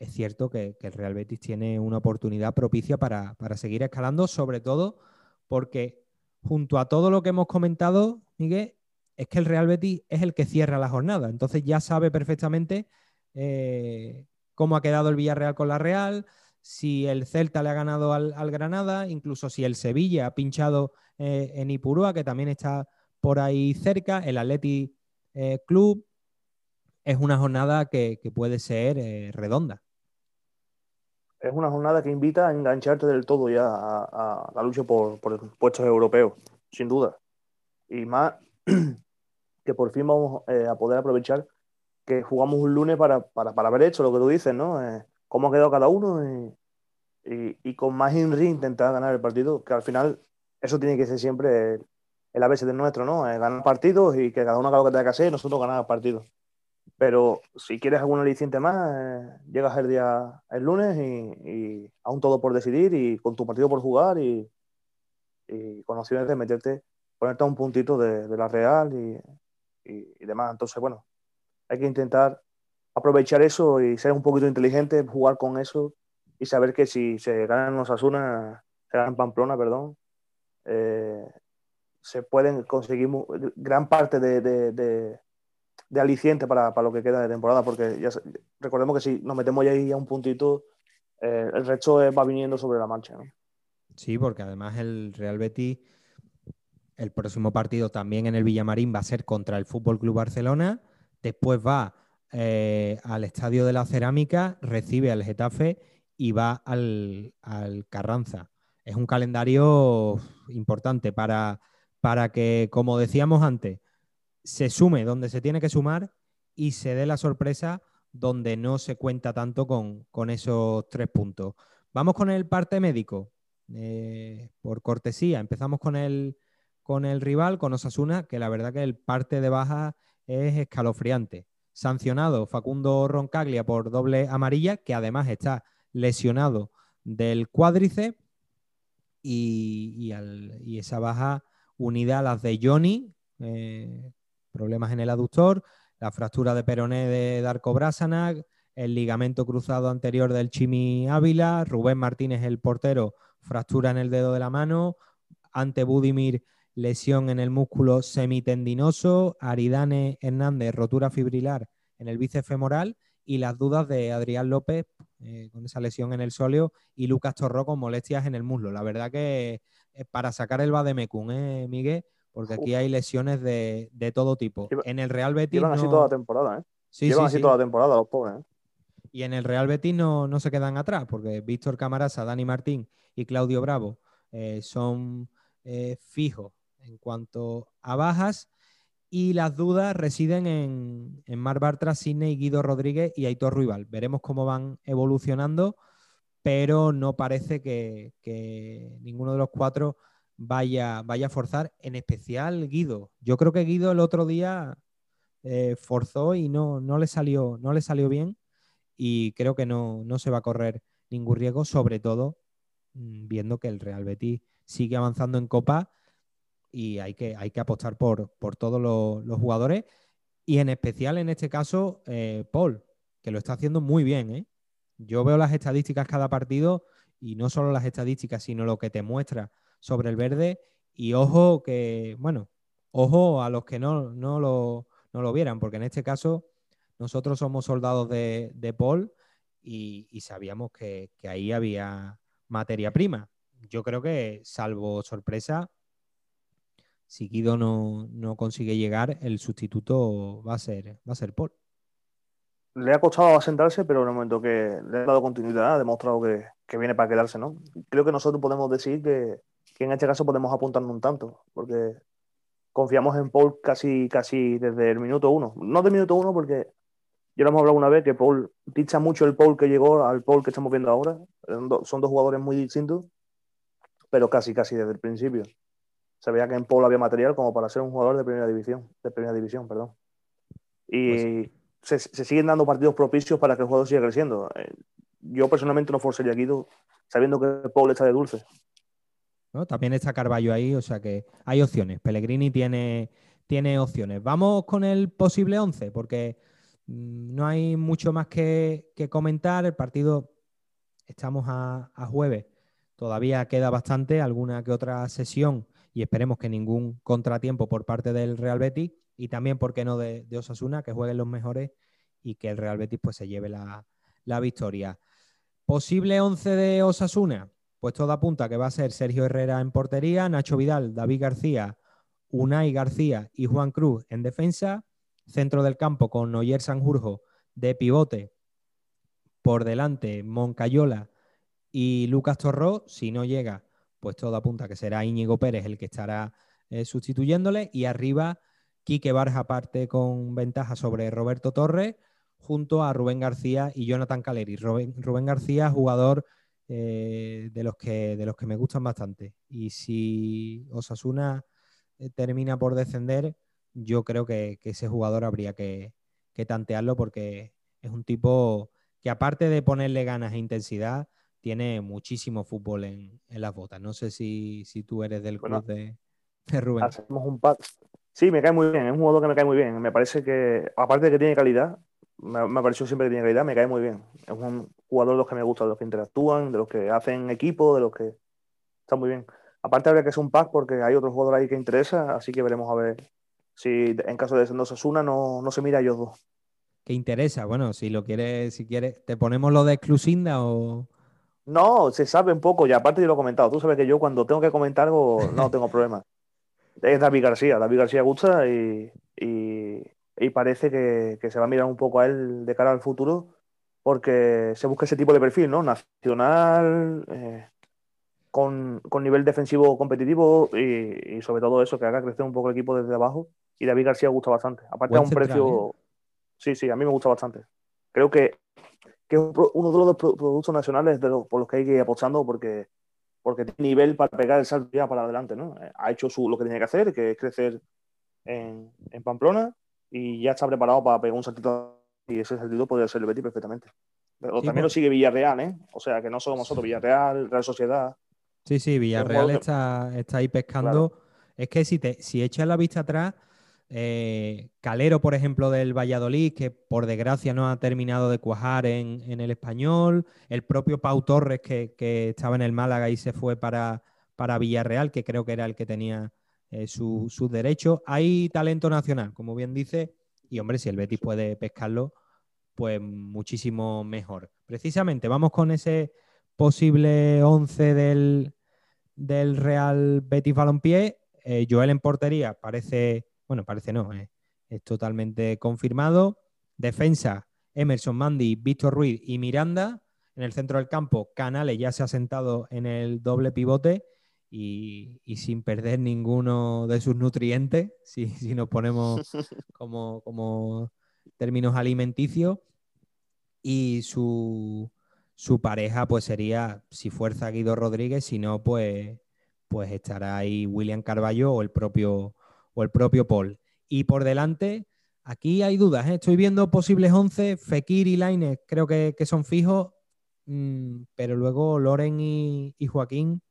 Es cierto que, el Real Betis tiene una oportunidad propicia para, para seguir escalando, sobre todo porque junto a todo lo que hemos comentado, Miguel, es que el Real Betis es el que cierra la jornada. Entonces ya sabe perfectamente eh, cómo ha quedado el Villarreal con la Real, si el Celta le ha ganado al, Granada, incluso si el Sevilla ha pinchado eh, en Ipurúa, que también está por ahí cerca, el Atleti eh, Club. Es una jornada que puede ser redonda es una jornada que invita a engancharte del todo ya a, la lucha por, puestos europeos, sin duda. Y más que por fin vamos eh, a poder aprovechar que jugamos un lunes para, para, para, ver hecho lo que tú dices, ¿no? Eh, cómo ha quedado cada uno y, y, con más INRI intentar ganar el partido, que al final eso tiene que ser siempre el, el ABC del nuestro, ¿no? Eh, ganar partidos y que cada uno haga lo que tenga que hacer y nosotros ganar partidos. Pero si quieres algún aliciente más, eh, llegas el día el lunes y, aún todo por decidir y con tu partido por jugar y, con opciones de meterte, ponerte a un puntito de, la Real y, demás. Entonces, bueno, hay que intentar aprovechar eso y ser un poquito inteligente, jugar con eso y saber que si se ganan los Asuna, se ganan Pamplona, perdón, eh, se pueden conseguir gran parte de, de, aliciente para, lo que queda de temporada, porque ya recordemos que si nos metemos ya ahí a un puntito, eh, el resto va viniendo sobre la marcha. Sí, porque además el Real Betis, el próximo partido también en el Villamarín va a ser contra el Fútbol Club Barcelona, después va eh, al Estadio de la Cerámica, recibe al Getafe y va al, al Carranza. Es un calendario importante para para que, como decíamos antes, se sume donde se tiene que sumar y se dé la sorpresa donde no se cuenta tanto con, esos tres puntos. Vamos con el parte médico. Eh, por cortesía, empezamos con el, con el rival, con Osasuna, que la verdad que el parte de baja es escalofriante. Sancionado Facundo Roncaglia por doble amarilla, que además está lesionado del cuádriceps y, y esa baja unida a las de Johnny, eh, problemas en el aductor, la fractura de peroné de Darko Brasanac, el ligamento cruzado anterior del Chimi Ávila, Rubén Martínez, el portero, fractura en el dedo de la mano, ante Budimir, lesión en el músculo semitendinoso, Aridane Hernández, rotura fibrilar en el bíceps femoral y las dudas de Adrián López eh, con esa lesión en el sóleo y Lucas Torró con molestias en el muslo. La verdad que para sacar el Bademecum, ¿eh, Miguel? Porque aquí hay lesiones de, todo tipo. en el Real Betis. Llevan así toda la temporada, ¿eh? Sí, llevan así toda la temporada los pobres, ¿eh? Y en el Real Betis no, no, se quedan atrás, porque Víctor Camarasa, Dani Martín y Claudio Bravo eh, son eh, fijos en cuanto a bajas. Y las dudas residen en, en Mar Bartra, Sidney, Guido Rodríguez y Aitor Ruibal. Veremos cómo van evolucionando pero no parece que, ninguno de los cuatro vaya, vaya a forzar, en especial Guido. Yo creo que Guido el otro día eh, forzó y no, no, le salió, no le salió bien y creo que no, se va a correr ningún riesgo, sobre todo mm, viendo que el Real Betis sigue avanzando en Copa y hay que, hay que apostar por, por todos los, jugadores y en especial en este caso eh, Paul, que lo está haciendo muy bien. ¿eh? Yo veo las estadísticas cada partido y no solo las estadísticas, sino lo que te muestra sobre el verde. Y ojo que, bueno, ojo a los que no, no, lo, no lo vieran, porque en este caso nosotros somos soldados de, Paul y, sabíamos que, ahí había materia prima. Yo creo que, salvo sorpresa, si Guido no, no consigue llegar, el sustituto va a ser, va a ser Paul le ha costado asentarse, pero en el momento que le ha dado continuidad, ha demostrado que, viene para quedarse, ¿no? Creo que nosotros podemos decir que, en este caso podemos apuntarnos un tanto, porque confiamos en Paul casi, casi desde el minuto uno. No del minuto uno, porque ya lo hemos hablado una vez, que Paul dicha mucho el Paul que llegó al Paul que estamos viendo ahora. Son dos jugadores muy distintos, pero casi, casi desde el principio. Se veía que en Paul había material como para ser un jugador de primera división, de primera división, perdón. Y pues se, siguen dando partidos propicios para que el jugador siga creciendo. Eh, yo personalmente no forzaría a Guido sabiendo que Paul está de dulce. También está Carballo ahí, o sea que hay opciones. Pellegrini tiene, tiene opciones. Vamos con el posible 11, porque mm, no hay mucho más que, comentar. El partido, estamos a, jueves, todavía queda bastante, alguna que otra sesión y esperemos que ningún contratiempo por parte del Real Betis y también, ¿por qué no?, de, Osasuna, que jueguen los mejores y que el Real Betis pues, se lleve la, victoria. Posible 11 de Osasuna, pues todo apunta que va a ser Sergio Herrera en portería, Nacho Vidal, David García, Unai García y Juan Cruz en defensa, centro del campo con Noyer Sanjurjo de pivote, por delante Moncayola y Lucas Torró, si no llega, pues todo apunta que será Íñigo Pérez el que estará eh, sustituyéndole y arriba Quique Barja parte con ventaja sobre Roberto Torres, junto a Rubén García y Jonathan Caleri. Rubén, García, jugador eh, de, los que, de los que me gustan bastante. Y si Osasuna eh, termina por descender, yo creo que, ese jugador habría que, tantearlo porque es un tipo que aparte de ponerle ganas e intensidad, tiene muchísimo fútbol en, las botas. No sé si, tú eres del club de, Rubén. Hacemos un, Sí, me cae muy bien, es un jugador que me cae muy bien. Me parece que, aparte de que tiene calidad, me, me pareció siempre que tiene calidad, me cae muy bien. Es un jugador de los que me gusta, de los que interactúan, de los que hacen equipo, de los que. Está muy bien. Aparte habría que hacer un pack porque hay otro jugador ahí que interesa, así que veremos a ver si en caso de descender Osasuna no, no se mira a ellos dos. ¿Qué interesa? Bueno, si lo quieres, si quieres, ¿te ponemos lo de exclusinda o...? No, se sabe un poco, y aparte yo lo he comentado. Tú sabes que yo cuando tengo que comentar algo no tengo problema. Es David García, David García gusta y, y, parece que, que, se va a mirar un poco a él de cara al futuro porque se busca ese tipo de perfil, ¿no? Nacional, eh, con, con, nivel defensivo competitivo y, y, sobre todo eso, que haga crecer un poco el equipo desde abajo. Y David García gusta bastante. Aparte a un precio... ¿eh? Sí, sí, a mí me gusta bastante. Creo que, que es uno de los productos nacionales de por los que hay que ir apostando porque, porque tiene nivel para pegar el salto ya para adelante, ¿no? Eh, ha hecho su, lo que tenía que hacer, que es crecer en, en Pamplona y ya está preparado para pegar un saltito y ese saltito podría ser el Betis perfectamente. Pero también lo sigue Villarreal, ¿eh? O sea, que no somos nosotros, Villarreal, Real Sociedad. Sí, sí, Villarreal está, está ahí pescando. Es que si, te, si echas la vista atrás, eh, Calero, por ejemplo, del Valladolid, que por desgracia no ha terminado de cuajar en, el español. El propio Pau Torres, que, estaba en el Málaga y se fue para, Villarreal, que creo que era el que tenía eh, sus derechos. Hay talento nacional, como bien dice, y hombre, si el Betis puede pescarlo, pues muchísimo mejor. Precisamente, vamos con ese posible 11 del, del Real Betis Balompié. Eh, Joel en portería parece, bueno, parece no, eh, es totalmente confirmado. Defensa, Emerson Mandy, Víctor Ruiz y Miranda. En el centro del campo, Canales ya se ha sentado en el doble pivote y, sin perder ninguno de sus nutrientes, si, si nos ponemos como, como términos alimenticios. Y su, su, pareja, pues sería, si fuerza Guido Rodríguez, si no, pues, pues estará ahí William Carballo o el propio, o el propio Paul. Y por delante, aquí hay dudas. ¿eh? Estoy viendo posibles 11, Fekir y Lainez creo que, son fijos, mm, pero luego Loren y, y Joaquín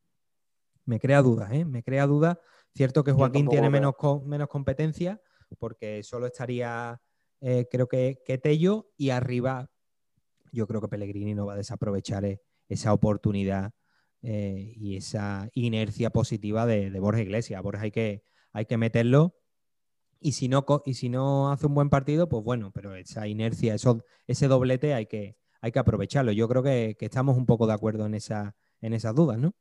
me crea dudas, ¿eh? Me crea dudas. Cierto que Joaquín tiene menos, menos competencia, porque solo estaría, eh, creo que, que Tello, y arriba yo creo que Pellegrini no va a desaprovechar esa oportunidad eh, y esa inercia positiva de, Borja Iglesias. Borja hay que, hay que meterlo. Y si, no, y si no hace un buen partido, pues bueno, pero esa inercia, eso, ese doblete hay que, hay que aprovecharlo. Yo creo que, que estamos un poco de acuerdo en, esa, en esas dudas, ¿no?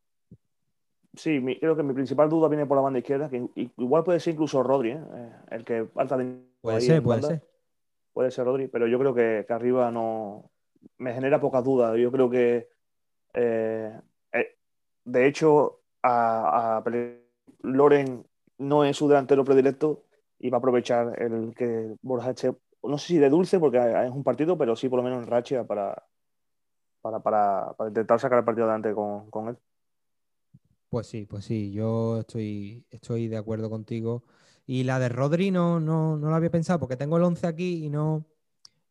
Sí, creo que mi principal duda viene por la banda izquierda, que igual puede ser incluso Rodri, ¿eh? Eh, el que falta de... Puede ser, puede ser. Puede ser Rodri, pero yo creo que, arriba no... Me genera pocas dudas. Yo creo que... Eh, de hecho, a, Loren no es su delantero predilecto y va a aprovechar el que Borja no sé si de dulce, porque es un partido, pero sí por lo menos en racha para, para, para, intentar sacar el partido adelante con, con él. Pues sí, pues sí, yo estoy, estoy de acuerdo contigo. Y la de Rodri no, no, no la había pensado porque tengo el 11 aquí y no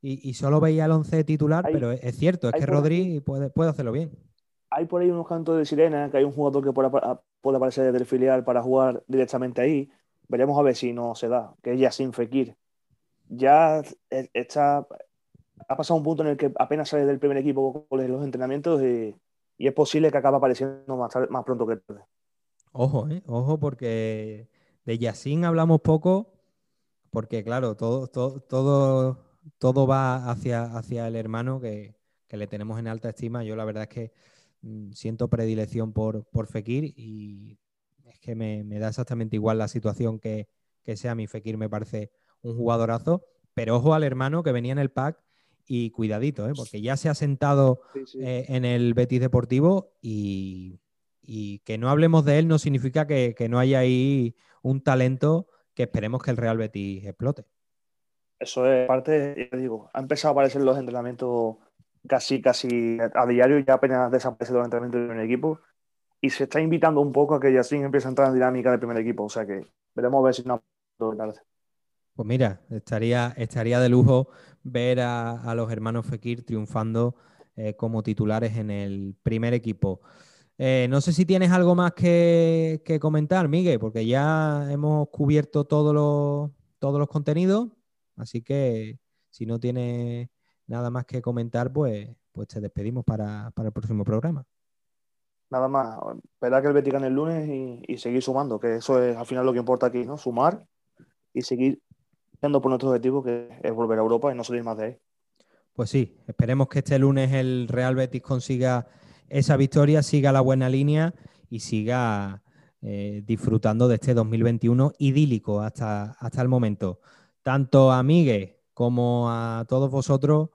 y, solo veía el 11 titular, pero es, cierto, es que Rodri puede, puede hacerlo bien. Hay por ahí unos cantos de sirena, que hay un jugador que puede, aparecer del filial para jugar directamente ahí. Veremos a ver si no se da, que es sin Fekir. Ya está, ha pasado un punto en el que apenas sale del primer equipo con los entrenamientos y es posible que acabe apareciendo más, más pronto que tarde. Ojo, ¿eh? ojo, porque de Yacine hablamos poco, porque claro, todo, todo, todo, todo va hacia, hacia el hermano que, le tenemos en alta estima. Yo la verdad es que siento predilección por, por Fekir y es que me, da exactamente igual la situación que, que sea mi Fekir, me parece un jugadorazo, pero ojo al hermano que venía en el pack y cuidadito, ¿eh? porque ya se ha sentado eh, en el Betis Deportivo y, que no hablemos de él no significa que, no haya ahí un talento que esperemos que el Real Betis explote. Eso es parte, ya digo, ha empezado a aparecer los entrenamientos casi, casi a diario, ya apenas desaparece los entrenamientos del primer equipo. Y se está invitando un poco a que Yacine empiece a entrar en dinámica del primer equipo, o sea que veremos a ver si no pues mira, estaría, estaría de lujo ver a, los hermanos Fekir triunfando eh, como titulares en el primer equipo. Eh, no sé si tienes algo más que, comentar, Miguel, porque ya hemos cubierto todos los, todos los contenidos, así que si no tienes nada más que comentar, pues, pues te despedimos para, para el próximo programa. nada más, esperar que el Betis gane el lunes y, seguir sumando, que eso es al final lo que importa aquí, ¿no? Sumar y seguir yendo por nuestro objetivo, que es volver a Europa y no salir más de ahí. Pues sí, esperemos que este lunes el Real Betis consiga esa victoria, siga la buena línea y siga eh, disfrutando de este 2021 idílico hasta, hasta el momento. Tanto a Miguel como a todos vosotros,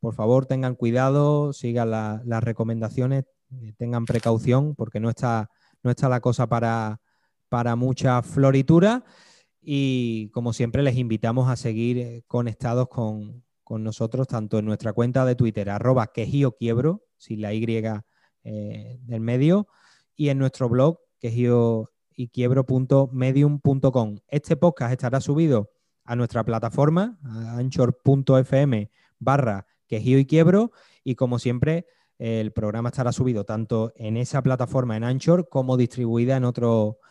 por favor tengan cuidado, sigan las recomendaciones, eh, tengan precaución porque no está, no está la cosa para, para mucha floritura y como siempre les invitamos a seguir eh, conectados con, nosotros tanto en nuestra cuenta de Twitter arroba quejío quiebro, sin la Y eh, del medio, y en nuestro blog quejío y quiebro.medium.com. Este podcast estará subido a nuestra plataforma, anchor.fm barra quejío y quiebro, y como siempre el programa estará subido tanto en esa plataforma en Anchor como distribuida en,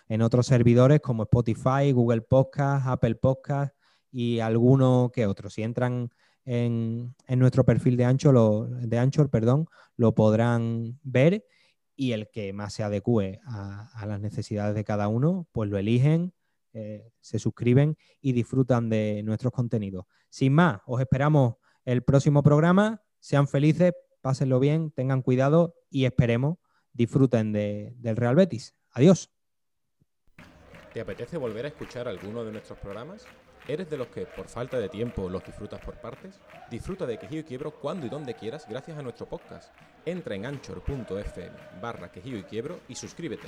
en otros servidores como Spotify, Google Podcast, Apple Podcast y alguno que otro. Si entran en, nuestro perfil de Anchor, lo, de Anchor perdón, lo podrán ver y el que más se adecue a, las necesidades de cada uno, pues lo eligen, eh, se suscriben y disfrutan de nuestros contenidos. Sin más, os esperamos el próximo programa. Sean felices, pásenlo bien, tengan cuidado y esperemos disfruten del Real Betis. Adiós. ¿Te apetece volver a escuchar alguno de nuestros programas? ¿Eres de los que por falta de tiempo los disfrutas por partes? Disfruta de Quejío y Quiebro cuando y donde quieras gracias a nuestro podcast. Entra en anchor.fm barra Quejío y Quiebro y suscríbete.